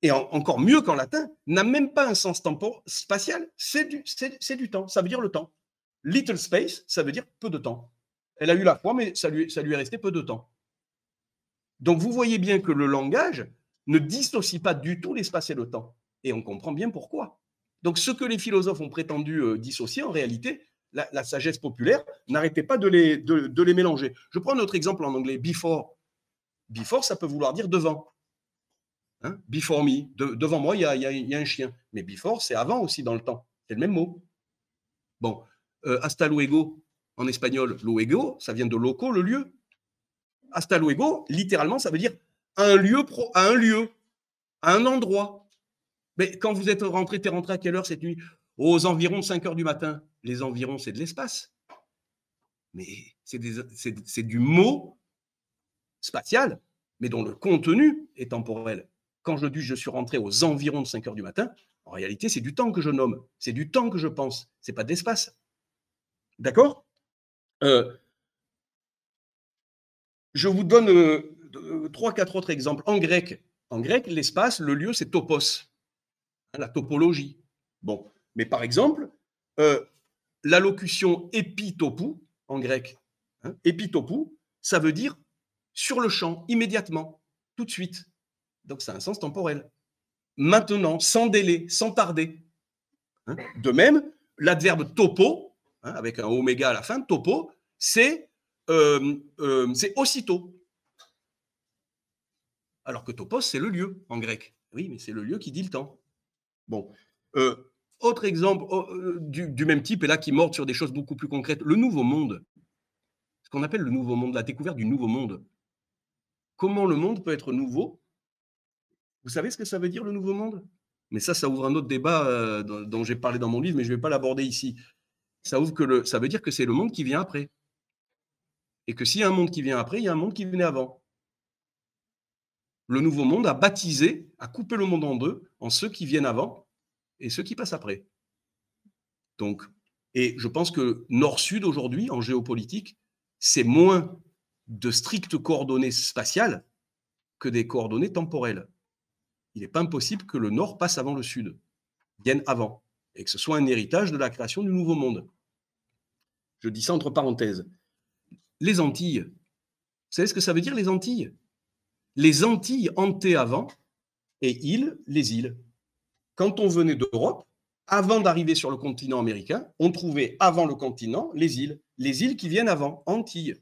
et encore mieux qu'en latin, n'a même pas un sens temporel spatial, c'est du, du temps, ça veut dire le temps. Little space, ça veut dire peu de temps. Elle a eu la foi, mais ça lui, ça lui est resté peu de temps. Donc vous voyez bien que le langage ne dissocie pas du tout l'espace et le temps. Et on comprend bien pourquoi. Donc ce que les philosophes ont prétendu euh, dissocier, en réalité, la, sagesse populaire n'arrêtait pas de les, mélanger. Je prends notre exemple en anglais, before. Before, ça peut vouloir dire devant. Hein? before me, devant moi, il y, a, un chien. Mais before, c'est avant aussi dans le temps. C'est le même mot. Bon, euh, hasta luego, en espagnol, luego, ça vient de loco, le lieu. Hasta luego, littéralement, ça veut dire un lieu, pro, à un lieu, un endroit. Mais quand vous êtes rentré, tu es rentré à quelle heure cette nuit? Aux environs 5 heures du matin. Les environs, c'est de l'espace. mais c'est du mot spatial, mais dont le contenu est temporel. Quand je dis je suis rentré aux environs de 5 heures du matin, en réalité, c'est du temps que je nomme, c'est du temps que je pense, c'est pas d'espace. D'accord? Euh, Je vous donne euh, trois, quatre autres exemples. En grec, en grec, l'espace, le lieu, c'est topos, la topologie. Bon, mais par exemple, euh, la locution épitopou en grec, hein, épitopou, ça veut dire sur le champ, immédiatement, tout de suite. Donc, ça a un sens temporel. Maintenant, sans délai, sans tarder. Hein. De même, l'adverbe topo, hein, avec un oméga à la fin, topo, c'est euh, euh, aussitôt. Alors que topos, c'est le lieu en grec. Oui, mais c'est le lieu qui dit le temps. Bon. Euh, autre exemple oh, du, du, même type, et là qui mord sur des choses beaucoup plus concrètes, le nouveau monde. Ce qu'on appelle le nouveau monde, la découverte du nouveau monde. Comment le monde peut être nouveau? Vous savez ce que ça veut dire le nouveau monde? Mais ça, ça ouvre un autre débat euh, dont, j'ai parlé dans mon livre, mais je ne vais pas l'aborder ici. Ça, ouvre que ça veut dire que c'est le monde qui vient après. Et que s'il y a un monde qui vient après, il y a un monde qui venait avant. Le nouveau monde a baptisé, a coupé le monde en deux, en ceux qui viennent avant et ceux qui passent après. Donc, et je pense que Nord-Sud aujourd'hui, en géopolitique, c'est moins de strictes coordonnées spatiales que des coordonnées temporelles. Il n'est pas impossible que le nord passe avant le sud, vienne avant, et que ce soit un héritage de la création du nouveau monde. Je dis ça entre parenthèses. Les Antilles, vous savez ce que ça veut dire les Antilles? Les Antilles hantaient avant, et îles, les îles. Quand on venait d'Europe, avant d'arriver sur le continent américain, on trouvait avant le continent les îles. Les îles qui viennent avant, Antilles.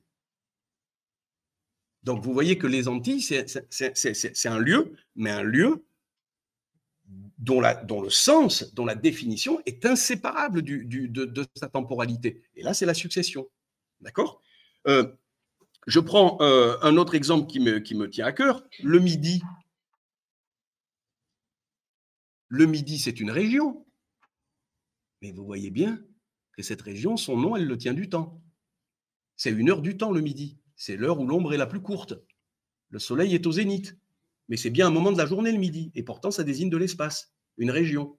Donc vous voyez que les Antilles, c'est un lieu, mais un lieu dont, le sens, dont la définition est inséparable de, sa temporalité. Et là, c'est la succession. D'accord? Euh, Je prends euh, un autre exemple qui me, qui me tient à cœur, le Midi. Le Midi, c'est une région. Mais vous voyez bien que cette région, son nom, elle le tient du temps. C'est une heure du temps le midi. C'est l'heure où l'ombre est la plus courte. Le soleil est au zénith. Mais c'est bien un moment de la journée le midi. Et pourtant, ça désigne de l'espace, une région.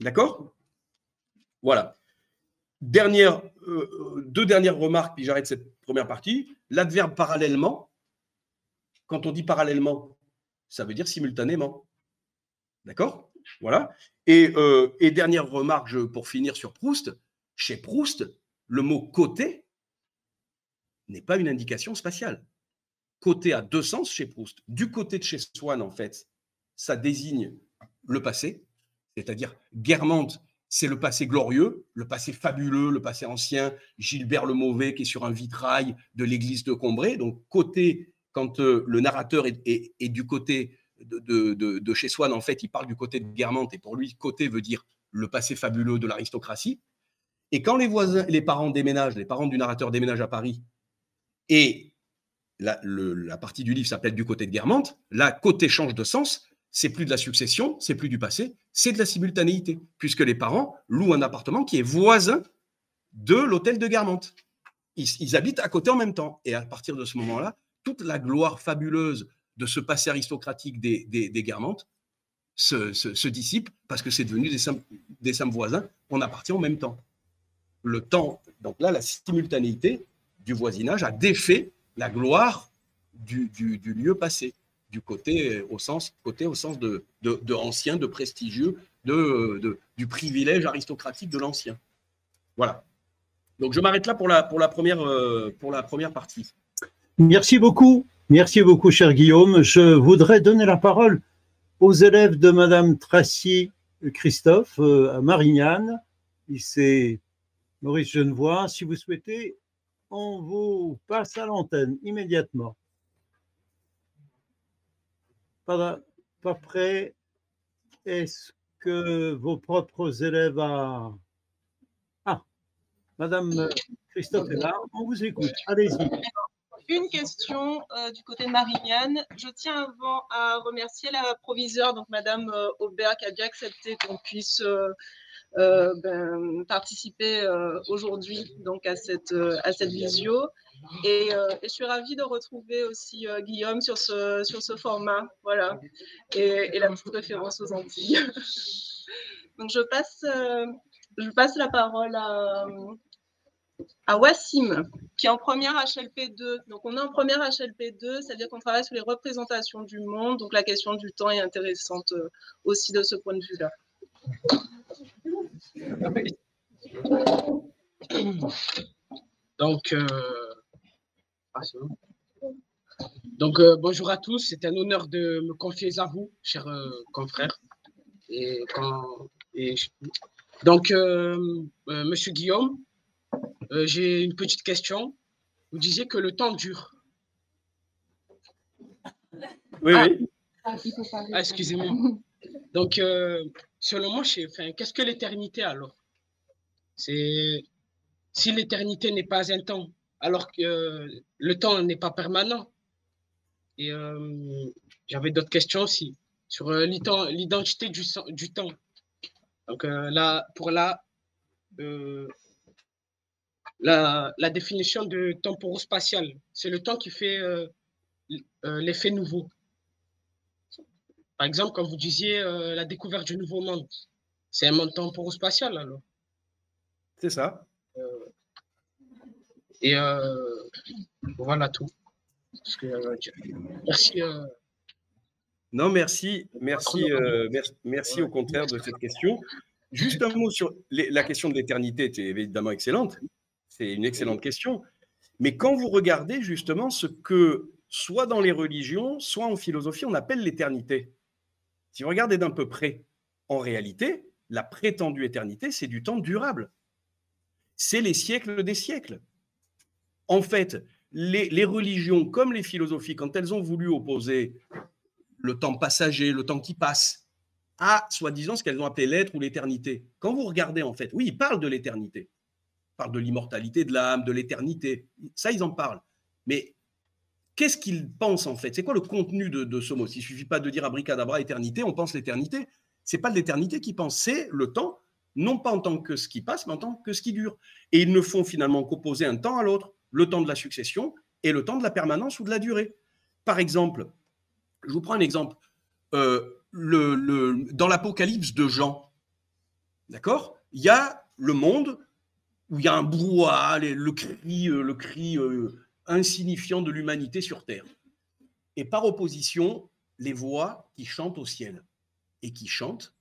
D'accord? Voilà. Euh, euh, deux dernières remarques, puis j'arrête cette première partie. L'adverbe parallèlement, quand on dit parallèlement, ça veut dire simultanément. D'accord? Voilà. Et, euh, et, dernière remarque pour finir sur Proust. Chez Proust, le mot côté n'est pas une indication spatiale. Côté a deux sens chez Proust. Du côté de chez Swann, en fait, ça désigne le passé, c'est-à-dire Guermantes, c'est le passé glorieux, le passé fabuleux, le passé ancien, Gilbert le Mauvais qui est sur un vitrail de l'église de Combray. Donc, côté, quand euh, le narrateur est, du côté de, chez Swann, en fait, il parle du côté de Guermantes, et pour lui, côté veut dire le passé fabuleux de l'aristocratie. Et quand les voisins, les parents déménagent, les parents du narrateur déménagent à Paris, et la, partie du livre s'appelle Du côté de Guermantes. Là, côté change de sens. C'est plus de la succession, c'est plus du passé, c'est de la simultanéité, puisque les parents louent un appartement qui est voisin de l'hôtel de Guermantes. Ils, habitent à côté en même temps. Et à partir de ce moment-là, toute la gloire fabuleuse de ce passé aristocratique des, des, Guermantes se, dissipe parce que c'est devenu des, des voisins. On appartient en même temps. Le temps, donc là, la simultanéité, du voisinage a défait la gloire du, lieu passé, du côté au sens, côté au sens de, de, ancien, de prestigieux, de, du privilège aristocratique de l'ancien. Voilà. Donc je m'arrête là pour la, euh, pour la première partie. Merci beaucoup. Merci beaucoup, cher Guillaume. Je voudrais donner la parole aux élèves de Madame Tracy Christophe euh, à Marignane. C'est Maurice Genevois. Si vous souhaitez on vous passe à l'antenne immédiatement. Pas, pas prêt Est-ce que vos propres élèves. Ah, Madame Christophe est là, on vous écoute. Allez-y. Une question euh, du côté de Marignane. Je tiens avant à remercier la proviseure, donc Madame euh, Aubert, qui a bien accepté qu'on puisse euh, ben, participer aujourd'hui donc à cette, à cette visio. Et, je suis ravie de retrouver aussi Guillaume sur ce, sur ce format. Voilà. Et, et la petite référence aux Antilles. donc je passe, je passe la parole à, à Wassim, qui est en première HLP2. Donc, on est en première HLP2, c'est-à-dire qu'on travaille sur les représentations du monde. Donc, la question du temps est intéressante euh, aussi de ce point de vue-là. Donc, euh, ah, Donc euh, bonjour à tous. C'est un honneur de me confier à vous, chers confrères. Et. Donc, Monsieur Guillaume, euh, j'ai une petite question. Vous disiez que le temps dure. Oui, oui. Ah, ah excusez-moi. Donc, euh, selon moi, qu'est-ce que l'éternité alors? C'est si l'éternité n'est pas un temps, alors que euh, le temps n'est pas permanent. Et j'avais d'autres questions aussi sur l'identité du, du, temps. Donc là, pour là, la, définition de temporo-spatial. C'est le temps qui fait euh, euh, l'effet nouveau. Par exemple, quand vous disiez euh, la découverte du nouveau monde, c'est un monde temporo-spatial alors. C'est ça. et voilà tout. merci. Non, merci, merci, merci, merci au contraire de cette question. Juste un mot sur la question de l'éternité, était évidemment excellente. C'est une excellente question. Mais quand vous regardez justement ce que, soit dans les religions, soit en philosophie, on appelle l'éternité, si vous regardez d'un peu près, en réalité, la prétendue éternité, c'est du temps durable. C'est les siècles des siècles. En fait, les, les, religions comme les philosophies, quand elles ont voulu opposer le temps passager, le temps qui passe, à soi-disant ce qu'elles ont appelé l'être ou l'éternité, quand vous regardez en fait, oui, ils parlent de l'éternité, parlent de l'immortalité de l'âme, de l'éternité. Ça, ils en parlent. Mais qu'est-ce qu'ils pensent en fait? C'est quoi le contenu de, ce mot? Il ne suffit pas de dire abricadabra, éternité, on pense l'éternité. C'est pas l'éternité qu'ils pensent, c'est le temps, non pas en tant que ce qui passe, mais en tant que ce qui dure. Et ils ne font finalement qu'opposer un temps à l'autre, le temps de la succession et le temps de la permanence ou de la durée. Par exemple, je vous prends un exemple. Euh, dans l'Apocalypse de Jean, d'accord? Il y a le monde où il y a un brouhaha, le cri, euh, euh, insignifiant de l'humanité sur Terre. Et par opposition, les voix qui chantent au ciel et qui chantent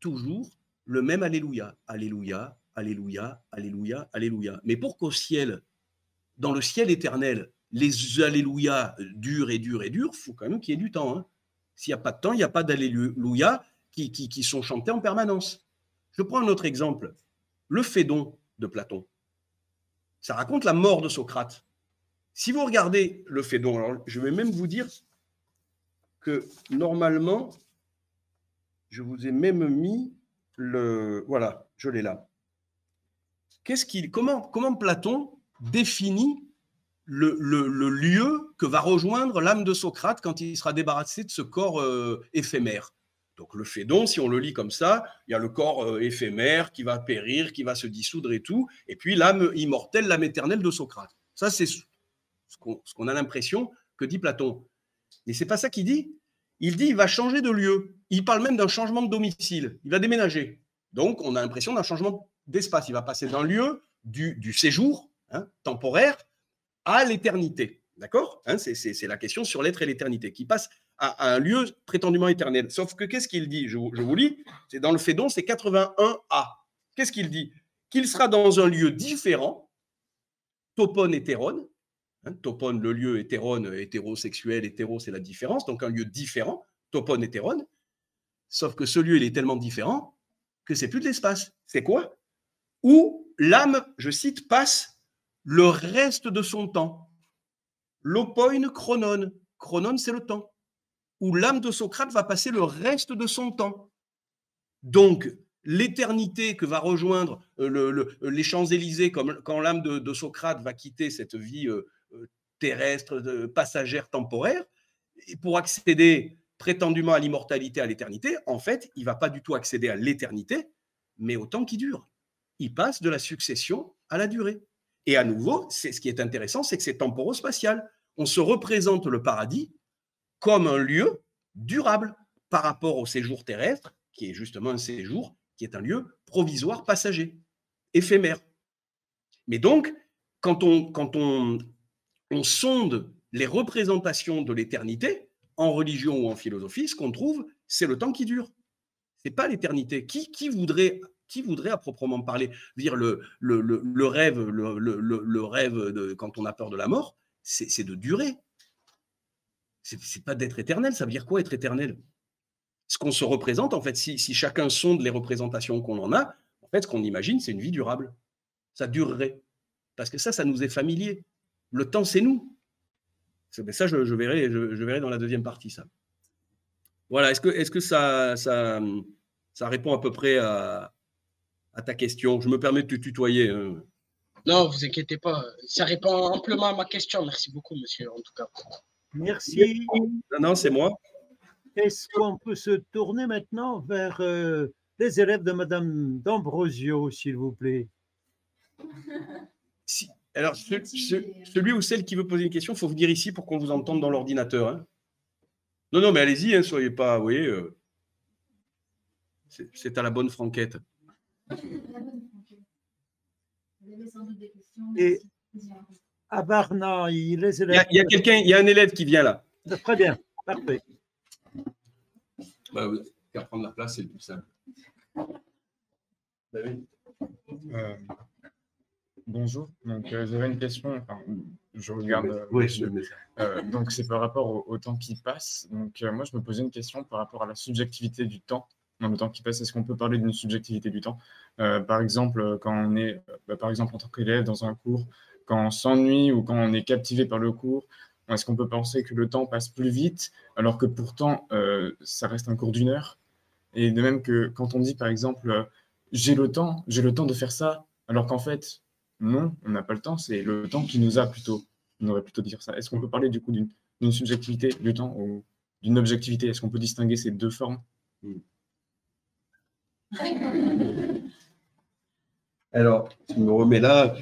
toujours le même Alléluia, Alléluia, Alléluia, Alléluia, Alléluia. Mais pour qu'au ciel, dans le ciel éternel, les Alléluia durent et durent et durent, il faut quand même qu'il y ait du temps. Hein. S'il n'y a pas de temps, il n'y a pas d'Alléluia qui, qui, qui sont chantés en permanence. Je prends un autre exemple. Le Fédon, de Platon. Ça raconte la mort de Socrate. Si vous regardez le Phédon, je vais même vous dire que normalement, je vous ai même mis le. Voilà, je l'ai là. Qu'est-ce qu'il, comment, comment Platon définit le, lieu que va rejoindre l'âme de Socrate quand il sera débarrassé de ce corps euh, éphémère? Donc le Phédon, si on le lit comme ça, il y a le corps euh, éphémère qui va périr, qui va se dissoudre et tout, et puis l'âme immortelle, l'âme éternelle de Socrate. Ça, c'est ce qu'on a l'impression que dit Platon. Mais c'est pas ça qu'il dit. Il dit il va changer de lieu. Il parle même d'un changement de domicile. Il va déménager. Donc, on a l'impression d'un changement d'espace. Il va passer d'un lieu du, séjour hein, temporaire à l'éternité. D'accord? Hein, C'est la question sur l'être et l'éternité qui passe à, un lieu prétendument éternel. Sauf que qu'est-ce qu'il dit? Je, vous lis, c'est dans le Fédon, c'est 81a. Qu'est-ce qu'il dit? Qu'il sera dans un lieu différent, topone hétérone, hein, topone le lieu hétérone, hétérosexuel, hétéro c'est la différence, donc un lieu différent, topone hétérone, sauf que ce lieu il est tellement différent que c'est plus de l'espace. C'est quoi? Où l'âme, je cite, passe le reste de son temps L'opoin chronon. Chronon, c'est le temps. Où l'âme de Socrate va passer le reste de son temps. Donc, l'éternité que va rejoindre euh, les Champs-Élysées, quand l'âme de, Socrate va quitter cette vie euh, euh, terrestre, passagère, temporaire, pour accéder prétendument à l'immortalité, à l'éternité, en fait, il va pas du tout accéder à l'éternité, mais au temps qui dure. Il passe de la succession à la durée. Et à nouveau, ce qui est intéressant, c'est que c'est temporo-spatial. On se représente le paradis comme un lieu durable par rapport au séjour terrestre, qui est justement un séjour qui est un lieu provisoire, passager, éphémère. Mais donc, quand on, quand on, on sonde les représentations de l'éternité, en religion ou en philosophie, ce qu'on trouve, c'est le temps qui dure. Ce n'est pas l'éternité. Qui, qui, voudrait, à proprement parler dire le, le, rêve, le, rêve de, quand on a peur de la mort, c'est de durer. C'est pas d'être éternel. Ça veut dire quoi être éternel? Ce qu'on se représente, en fait, si, chacun sonde les représentations qu'on en a, en fait, ce qu'on imagine, c'est une vie durable. Ça durerait. Parce que ça, ça nous est familier. Le temps, c'est nous. Ça, je, verrai, je, verrai dans la deuxième partie, ça. Voilà, est-ce que, est que ça, ça, ça répond à peu près à, à ta question? Je me permets de te tutoyer. Hein. Non, vous inquiétez pas. Ça répond amplement à ma question. Merci beaucoup, monsieur, en tout cas. Merci. Non, non c'est moi. Est-ce qu'on peut se tourner maintenant vers euh, les élèves de Madame D'Ambrosio, s'il vous plaît? Si, Alors, celui ou celle qui veut poser une question, il faut venir ici pour qu'on vous entende dans l'ordinateur. Hein. Non, non, mais allez-y, ne hein, soyez pas, vous voyez, euh, c'est à la bonne franquette. Et à Barna, il, les élèves... il y a, quelqu'un, il y a un élève qui vient là. Très bien, parfait. Bah, prendre la place, c'est le plus simple. Bah euh, bonjour, donc euh, j'avais une question. je regarde. oui, euh, donc c'est par rapport au, temps qui passe. Donc moi, je me posais une question par rapport à la subjectivité du temps dans le temps qui passe. Est-ce qu'on peut parler d'une subjectivité du temps? Par exemple, quand on est, bah, par exemple, en tant qu'élève dans un cours, quand on s'ennuie ou quand on est captivé par le cours, est-ce qu'on peut penser que le temps passe plus vite alors que pourtant ça reste un cours d'une heure? Et de même que quand on dit par exemple j'ai le temps, j'ai le temps de faire ça, alors qu'en fait, non, on n'a pas le temps, c'est le temps qui nous a plutôt. On aurait plutôt dire ça. Est-ce qu'on peut parler du coup d'une subjectivité du temps ou d'une objectivité? Est-ce qu'on peut distinguer ces deux formes? Alors, je me remets là.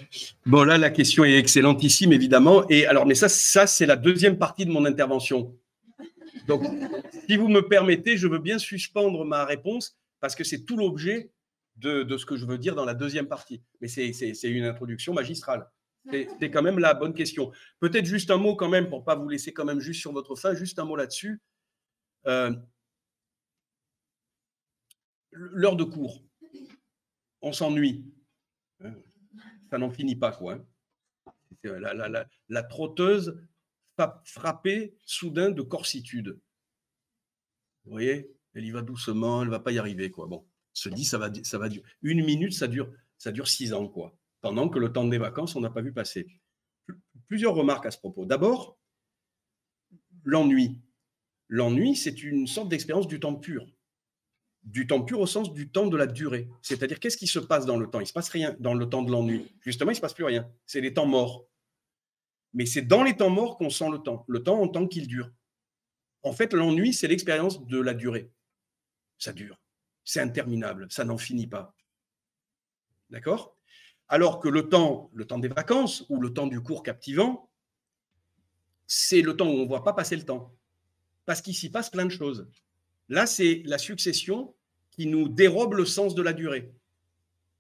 Bon, là, la question est excellentissime, évidemment. Et alors, mais ça, ça c'est la deuxième partie de mon intervention. Donc, si vous me permettez, je veux bien suspendre ma réponse parce que c'est tout l'objet de, ce que je veux dire dans la deuxième partie. Mais c'est une introduction magistrale. C'est quand même la bonne question. Peut-être juste un mot quand même, pour ne pas vous laisser quand même juste sur votre fin, juste un mot là-dessus. Euh, l'heure de cours, on s'ennuie. Ça n'en finit pas, quoi. Hein. La, la, trotteuse frappée soudain de corsitude. Vous voyez, elle y va doucement, elle ne va pas y arriver, quoi. Bon se dit ça va, ça durer. Une minute, ça dure, ça dure six ans, quoi. Pendant que le temps des vacances, on n'a pas vu passer. Plusieurs remarques à ce propos. D'abord, l'ennui. L'ennui, c'est une sorte d'expérience du temps pur. Du temps pur au sens du temps de la durée. C'est-à-dire, qu'est-ce qui se passe dans le temps? Il ne se passe rien dans le temps de l'ennui. Justement, il ne se passe plus rien. C'est les temps morts. Mais c'est dans les temps morts qu'on sent le temps. Le temps en tant qu'il dure. En fait, l'ennui, c'est l'expérience de la durée. Ça dure c'est interminable, ça n'en finit pas. D'accord? Alors que le temps, le temps des vacances ou le temps du cours captivant, c'est le temps où on ne voit pas passer le temps. Parce qu'il s'y passe plein de choses. Là, c'est la succession qui nous dérobe le sens de la durée.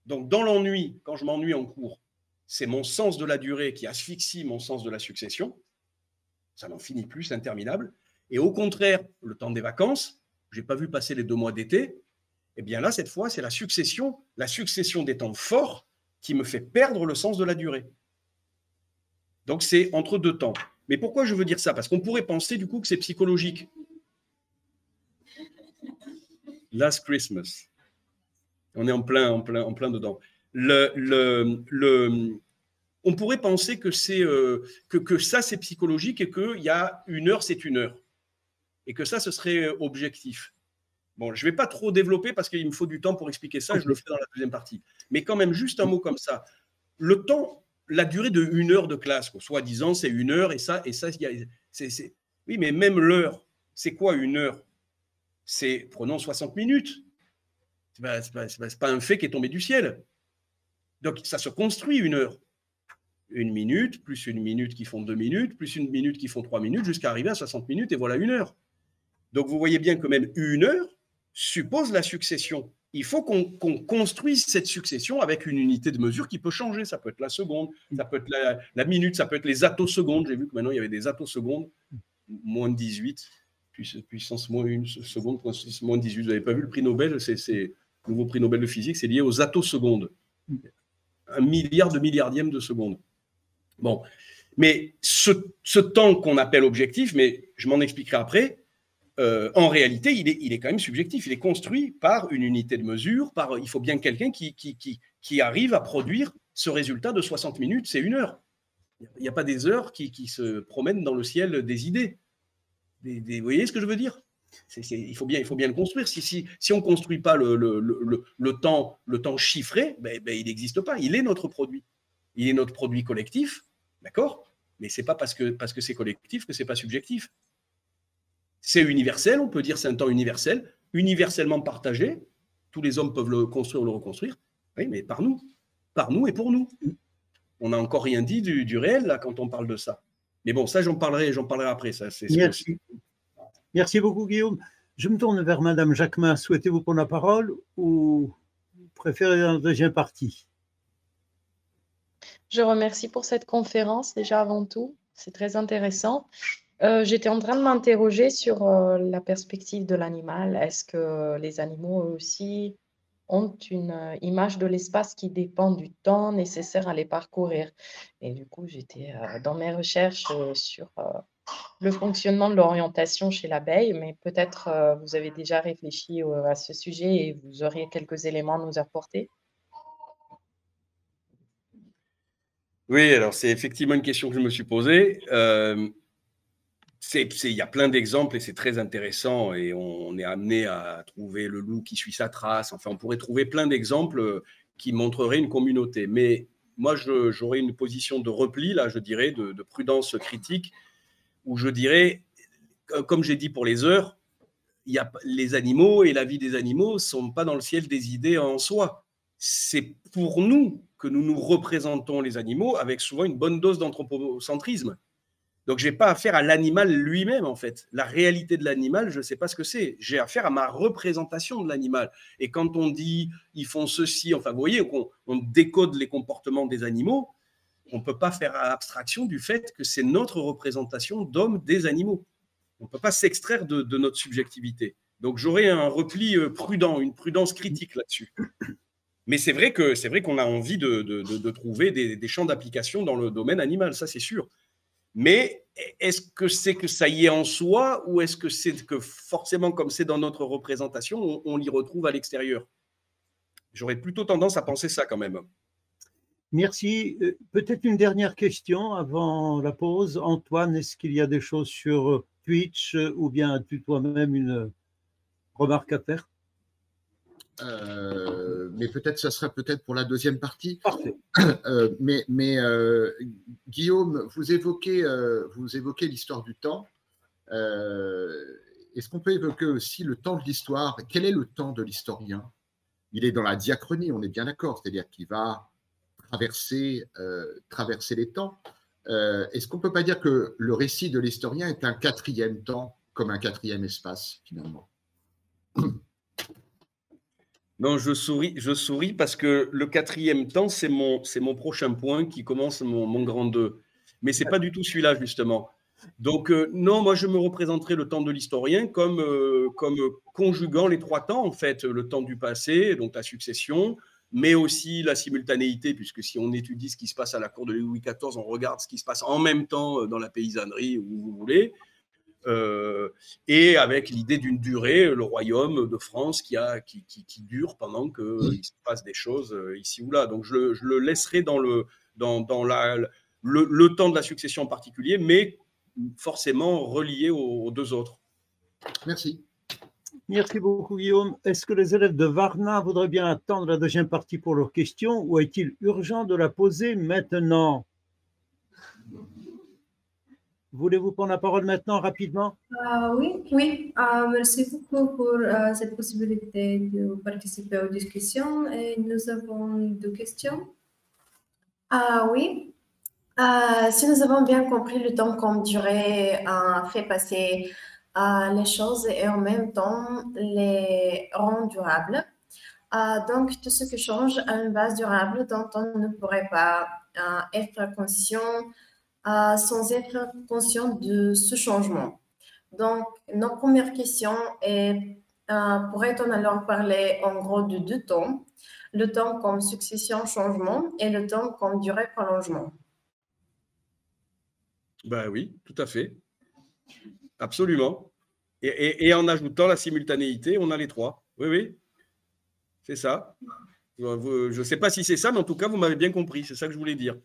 Donc, dans l'ennui, quand je m'ennuie en cours, c'est mon sens de la durée qui asphyxie mon sens de la succession. Ça n'en finit plus, c'est interminable. Et au contraire, le temps des vacances, je n'ai pas vu passer les deux mois d'été, eh bien là, cette fois, c'est la succession, la succession des temps forts qui me fait perdre le sens de la durée. Donc c'est entre deux temps. Mais pourquoi je veux dire ça? Parce qu'on pourrait penser du coup que c'est psychologique. Last Christmas. On est en plein, en plein, en plein dedans. On pourrait penser euh, que, que ça, c'est psychologique et qu'il y a une heure, c'est une heure. Et que ça, ce serait objectif. Bon, je ne vais pas trop développer parce qu'il me faut du temps pour expliquer ça, je le fais dans la deuxième partie. Mais quand même, juste un mot comme ça. Le temps, la durée de une heure de classe, soi-disant, c'est une heure et ça, et ça, c'est, oui, mais même l'heure, c'est quoi une heure? C'est, prenons 60 minutes. Ce n'est pas, un fait qui est tombé du ciel. Donc, ça se construit une heure. Une minute, plus une minute qui font deux minutes, plus une minute qui font trois minutes, jusqu'à arriver à 60 minutes, et voilà une heure. Donc, vous voyez bien que même une heure suppose la succession. Il faut qu'on construise cette succession avec une unité de mesure qui peut changer. Ça peut être la seconde, ça peut être la, minute, ça peut être les attosecondes. J'ai vu que maintenant, il y avait des attosecondes, moins de 18 puissance moins une seconde, moins 18. Vous n'avez pas vu le prix Nobel, c'est le nouveau prix Nobel de physique, c'est lié aux attosecondes. Un milliard de milliardième de seconde. Bon. Mais ce, temps qu'on appelle objectif, mais je m'en expliquerai après, euh, en réalité, il est, quand même subjectif. Il est construit par une unité de mesure. Par, il faut bien quelqu'un qui, arrive à produire ce résultat de 60 minutes, c'est une heure. Il n'y a pas des heures qui, se promènent dans le ciel des idées vous voyez ce que je veux dire? Il, faut bien, il faut bien le construire. Si, on ne construit pas le, temps, le temps chiffré, ben, ben, il n'existe pas. Il est notre produit. Il est notre produit collectif, d'accord? Mais ce n'est pas parce que c'est collectif que ce n'est pas subjectif. C'est universel, on peut dire c'est un temps universel, universellement partagé. Tous les hommes peuvent le construire ou le reconstruire. Oui, mais par nous. Par nous et pour nous. On n'a encore rien dit du, du réel là, quand on parle de ça. Mais bon, ça, j'en parlerai, j'en parlerai après. Ça, Merci. Merci beaucoup, Guillaume. Je me tourne vers Madame Jacquemin. Souhaitez-vous prendre la parole ou préférez la deuxième partie? Je remercie pour cette conférence, déjà avant tout. C'est très intéressant. Euh, j'étais en train de m'interroger sur euh, la perspective de l'animal. Est-ce que les animaux aussi ont une euh, image de l'espace qui dépend du temps nécessaire à les parcourir. Et du coup, j'étais euh, dans mes recherches euh, sur le fonctionnement de l'orientation chez l'abeille, mais peut-être vous avez déjà réfléchi à ce sujet et vous auriez quelques éléments à nous apporter. Oui, alors c'est effectivement une question que je me suis posée il y a plein d'exemples et c'est très intéressant et on, est amené à trouver le loup qui suit sa trace. Enfin, on pourrait trouver plein d'exemples qui montreraient une communauté. Mais moi, j'aurais une position de repli, là, je dirais, de, prudence critique, où je dirais, comme j'ai dit pour les heures, y a, les animaux et la vie des animaux ne sont pas dans le ciel des idées en soi. C'est pour nous que nous nous représentons les animaux avec souvent une bonne dose d'anthropocentrisme. Donc, je n'ai pas affaire à l'animal lui-même, en fait. La réalité de l'animal, je ne sais pas ce que c'est. J'ai affaire à ma représentation de l'animal. Et quand on dit ils font ceci, enfin, vous voyez, on décode les comportements des animaux, on ne peut pas faire abstraction du fait que c'est notre représentation d'hommes des animaux. On ne peut pas s'extraire de, notre subjectivité. Donc, j'aurais un repli euh, prudent, une prudence critique là-dessus. Mais c'est vrai que c'est vrai qu'on a envie de, trouver des champs d'application dans le domaine animal, ça c'est sûr. Mais est-ce que c'est que ça y est en soi ou est-ce que c'est que forcément, comme c'est dans notre représentation, on, l'y retrouve à l'extérieur? J'aurais plutôt tendance à penser ça quand même. Merci. Euh, peut-être une dernière question avant la pause. Antoine, est-ce qu'il y a des choses sur Twitch ou bien as-tu toi-même une remarque à faire? Euh, mais peut-être ça sera peut-être pour la deuxième partie. Euh, mais mais euh, Guillaume, vous évoquez, vous évoquez l'histoire du temps. Est-ce qu'on peut évoquer aussi le temps de l'histoire? Quel est le temps de l'historien? Il est dans la diachronie, on est bien d'accord, c'est-à-dire qu'il va traverser, traverser les temps. Est-ce qu'on ne peut pas dire que le récit de l'historien est un quatrième temps, comme un quatrième espace, finalement? non, je souris, parce que le quatrième temps, c'est mon, c'est mon prochain point qui commence mon, grand 2. Mais ce n'est pas du tout celui-là, justement. Donc, euh, non, moi, je me représenterai le temps de l'historien comme, euh, comme conjuguant les trois temps, en fait. Le temps du passé, donc la succession, mais aussi la simultanéité, puisque si on étudie ce qui se passe à la cour de Louis XIV, on regarde ce qui se passe en même temps euh, dans la paysannerie, où vous voulez. Euh, et avec l'idée d'une durée, le royaume de France qui, a, qui, qui, dure pendant qu'il se passe des choses euh, ici ou là. Donc je, je le laisserai dans, le, dans, dans la, le, le, temps de la succession en particulier, mais forcément relié aux, deux autres. Merci. Merci beaucoup, Guillaume. Est-ce que les élèves de Varna voudraient bien attendre la deuxième partie pour leurs questions ou est-il urgent de la poser maintenant? Voulez-vous prendre la parole maintenant rapidement? Euh, Oui, oui. Euh, merci beaucoup pour euh, cette possibilité de participer aux discussions. Nous avons deux questions. Ah oui. si nous avons bien compris le temps qu'on durait fait passer les choses et en même temps les rend durables. donc, tout ce qui change à une base durable dont on ne pourrait pas être conscient sans être conscient de ce changement. Donc, notre première question est, euh, pourrait-on alors parler en gros de deux temps, le temps comme succession-changement et le temps comme durée-prolongement Ben oui, tout à fait. Absolument. Et, et, en ajoutant la simultanéité, on a les trois. Oui, oui, c'est ça. Je ne sais pas si c'est ça, mais en tout cas, vous m'avez bien compris. C'est ça que je voulais dire.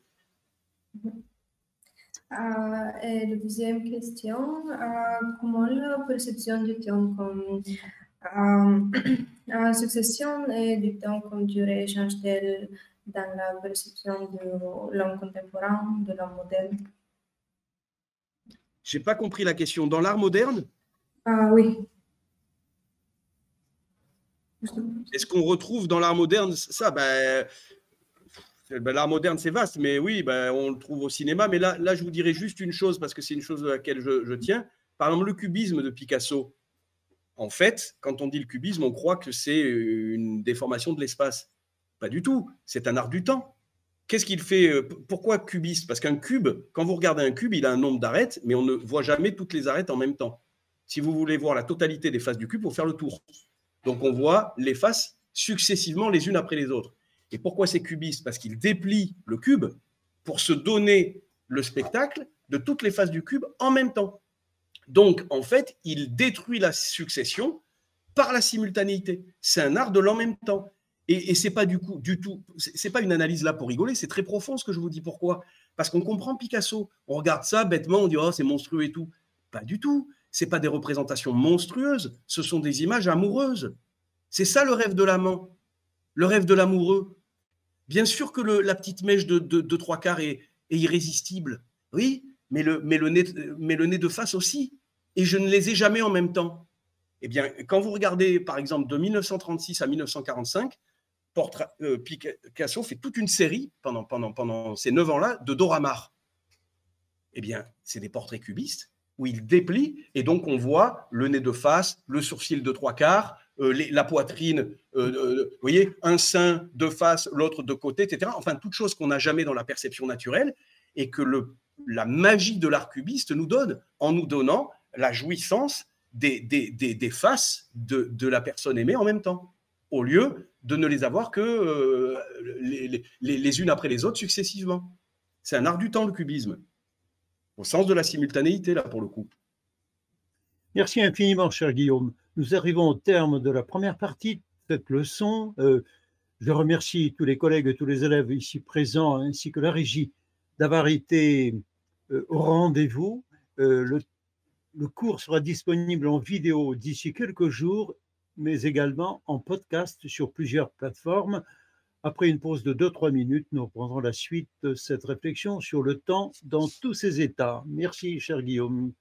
Euh, et la deuxième question, euh, comment la perception du temps comme euh, succession et du temps comme durée change-t-elle dans la perception de l'homme contemporain, de l'homme moderne? Je n'ai pas compris la question. Dans l'art moderne? Oui. Est-ce qu'on retrouve dans l'art moderne ça? Ben, ben, l'art moderne, c'est vaste, mais oui, ben, on le trouve au cinéma. Mais là, je vous dirais juste une chose, parce que c'est une chose à laquelle je, tiens. Par exemple, le cubisme de Picasso. En fait, quand on dit le cubisme, on croit que c'est une déformation de l'espace. Pas du tout. C'est un art du temps. Qu'est-ce qu'il fait euh, Pourquoi cubiste? Parce qu'un cube, quand vous regardez un cube, il a un nombre d'arêtes, mais on ne voit jamais toutes les arêtes en même temps. Si vous voulez voir la totalité des faces du cube, il faut faire le tour. Donc on voit les faces successivement les unes après les autres. Et pourquoi c'est cubiste? Parce qu'il déplie le cube pour se donner le spectacle de toutes les faces du cube en même temps. Donc, en fait, il détruit la succession par la simultanéité. C'est un art de l'en même temps. Et, et c'est pas du coup, du tout, c'est pas une analyse là pour rigoler, c'est très profond ce que je vous dis. Pourquoi? Parce qu'on comprend Picasso. On regarde ça bêtement, on dit oh c'est monstrueux et tout. Pas du tout. C'est pas des représentations monstrueuses, ce sont des images amoureuses. C'est ça le rêve de l'amant, le rêve de l'amoureux. Bien sûr que la petite mèche de, trois quarts est, irrésistible, oui, mais le, nez, de face aussi. Et je ne les ai jamais en même temps. Eh bien, quand vous regardez, par exemple, de 1936 à 1945, euh, Picasso fait toute une série pendant ces neuf ans-là de Doramar. Eh bien, c'est des portraits cubistes où il déplie et donc on voit le nez de face, le sourcil de trois quarts, euh, la poitrine, euh, euh, vous voyez, un sein de face, l'autre de côté, etc. Enfin, toute chose qu'on n'a jamais dans la perception naturelle et que la magie de l'art cubiste nous donne en nous donnant la jouissance des, faces de, la personne aimée en même temps, au lieu de ne les avoir que les, les, les, unes après les autres successivement. C'est un art du temps, le cubisme, au sens de la simultanéité, là, pour le coup. Merci infiniment, cher Guillaume. Nous arrivons au terme de la première partie de cette leçon. Euh, je remercie tous les collègues et tous les élèves ici présents, ainsi que la régie, d'avoir été euh, au rendez-vous. Euh, le, le cours sera disponible en vidéo d'ici quelques jours, mais également en podcast sur plusieurs plateformes. Après une pause de 2-3 minutes, nous reprendrons la suite de cette réflexion sur le temps dans tous ses états. Merci, cher Guillaume.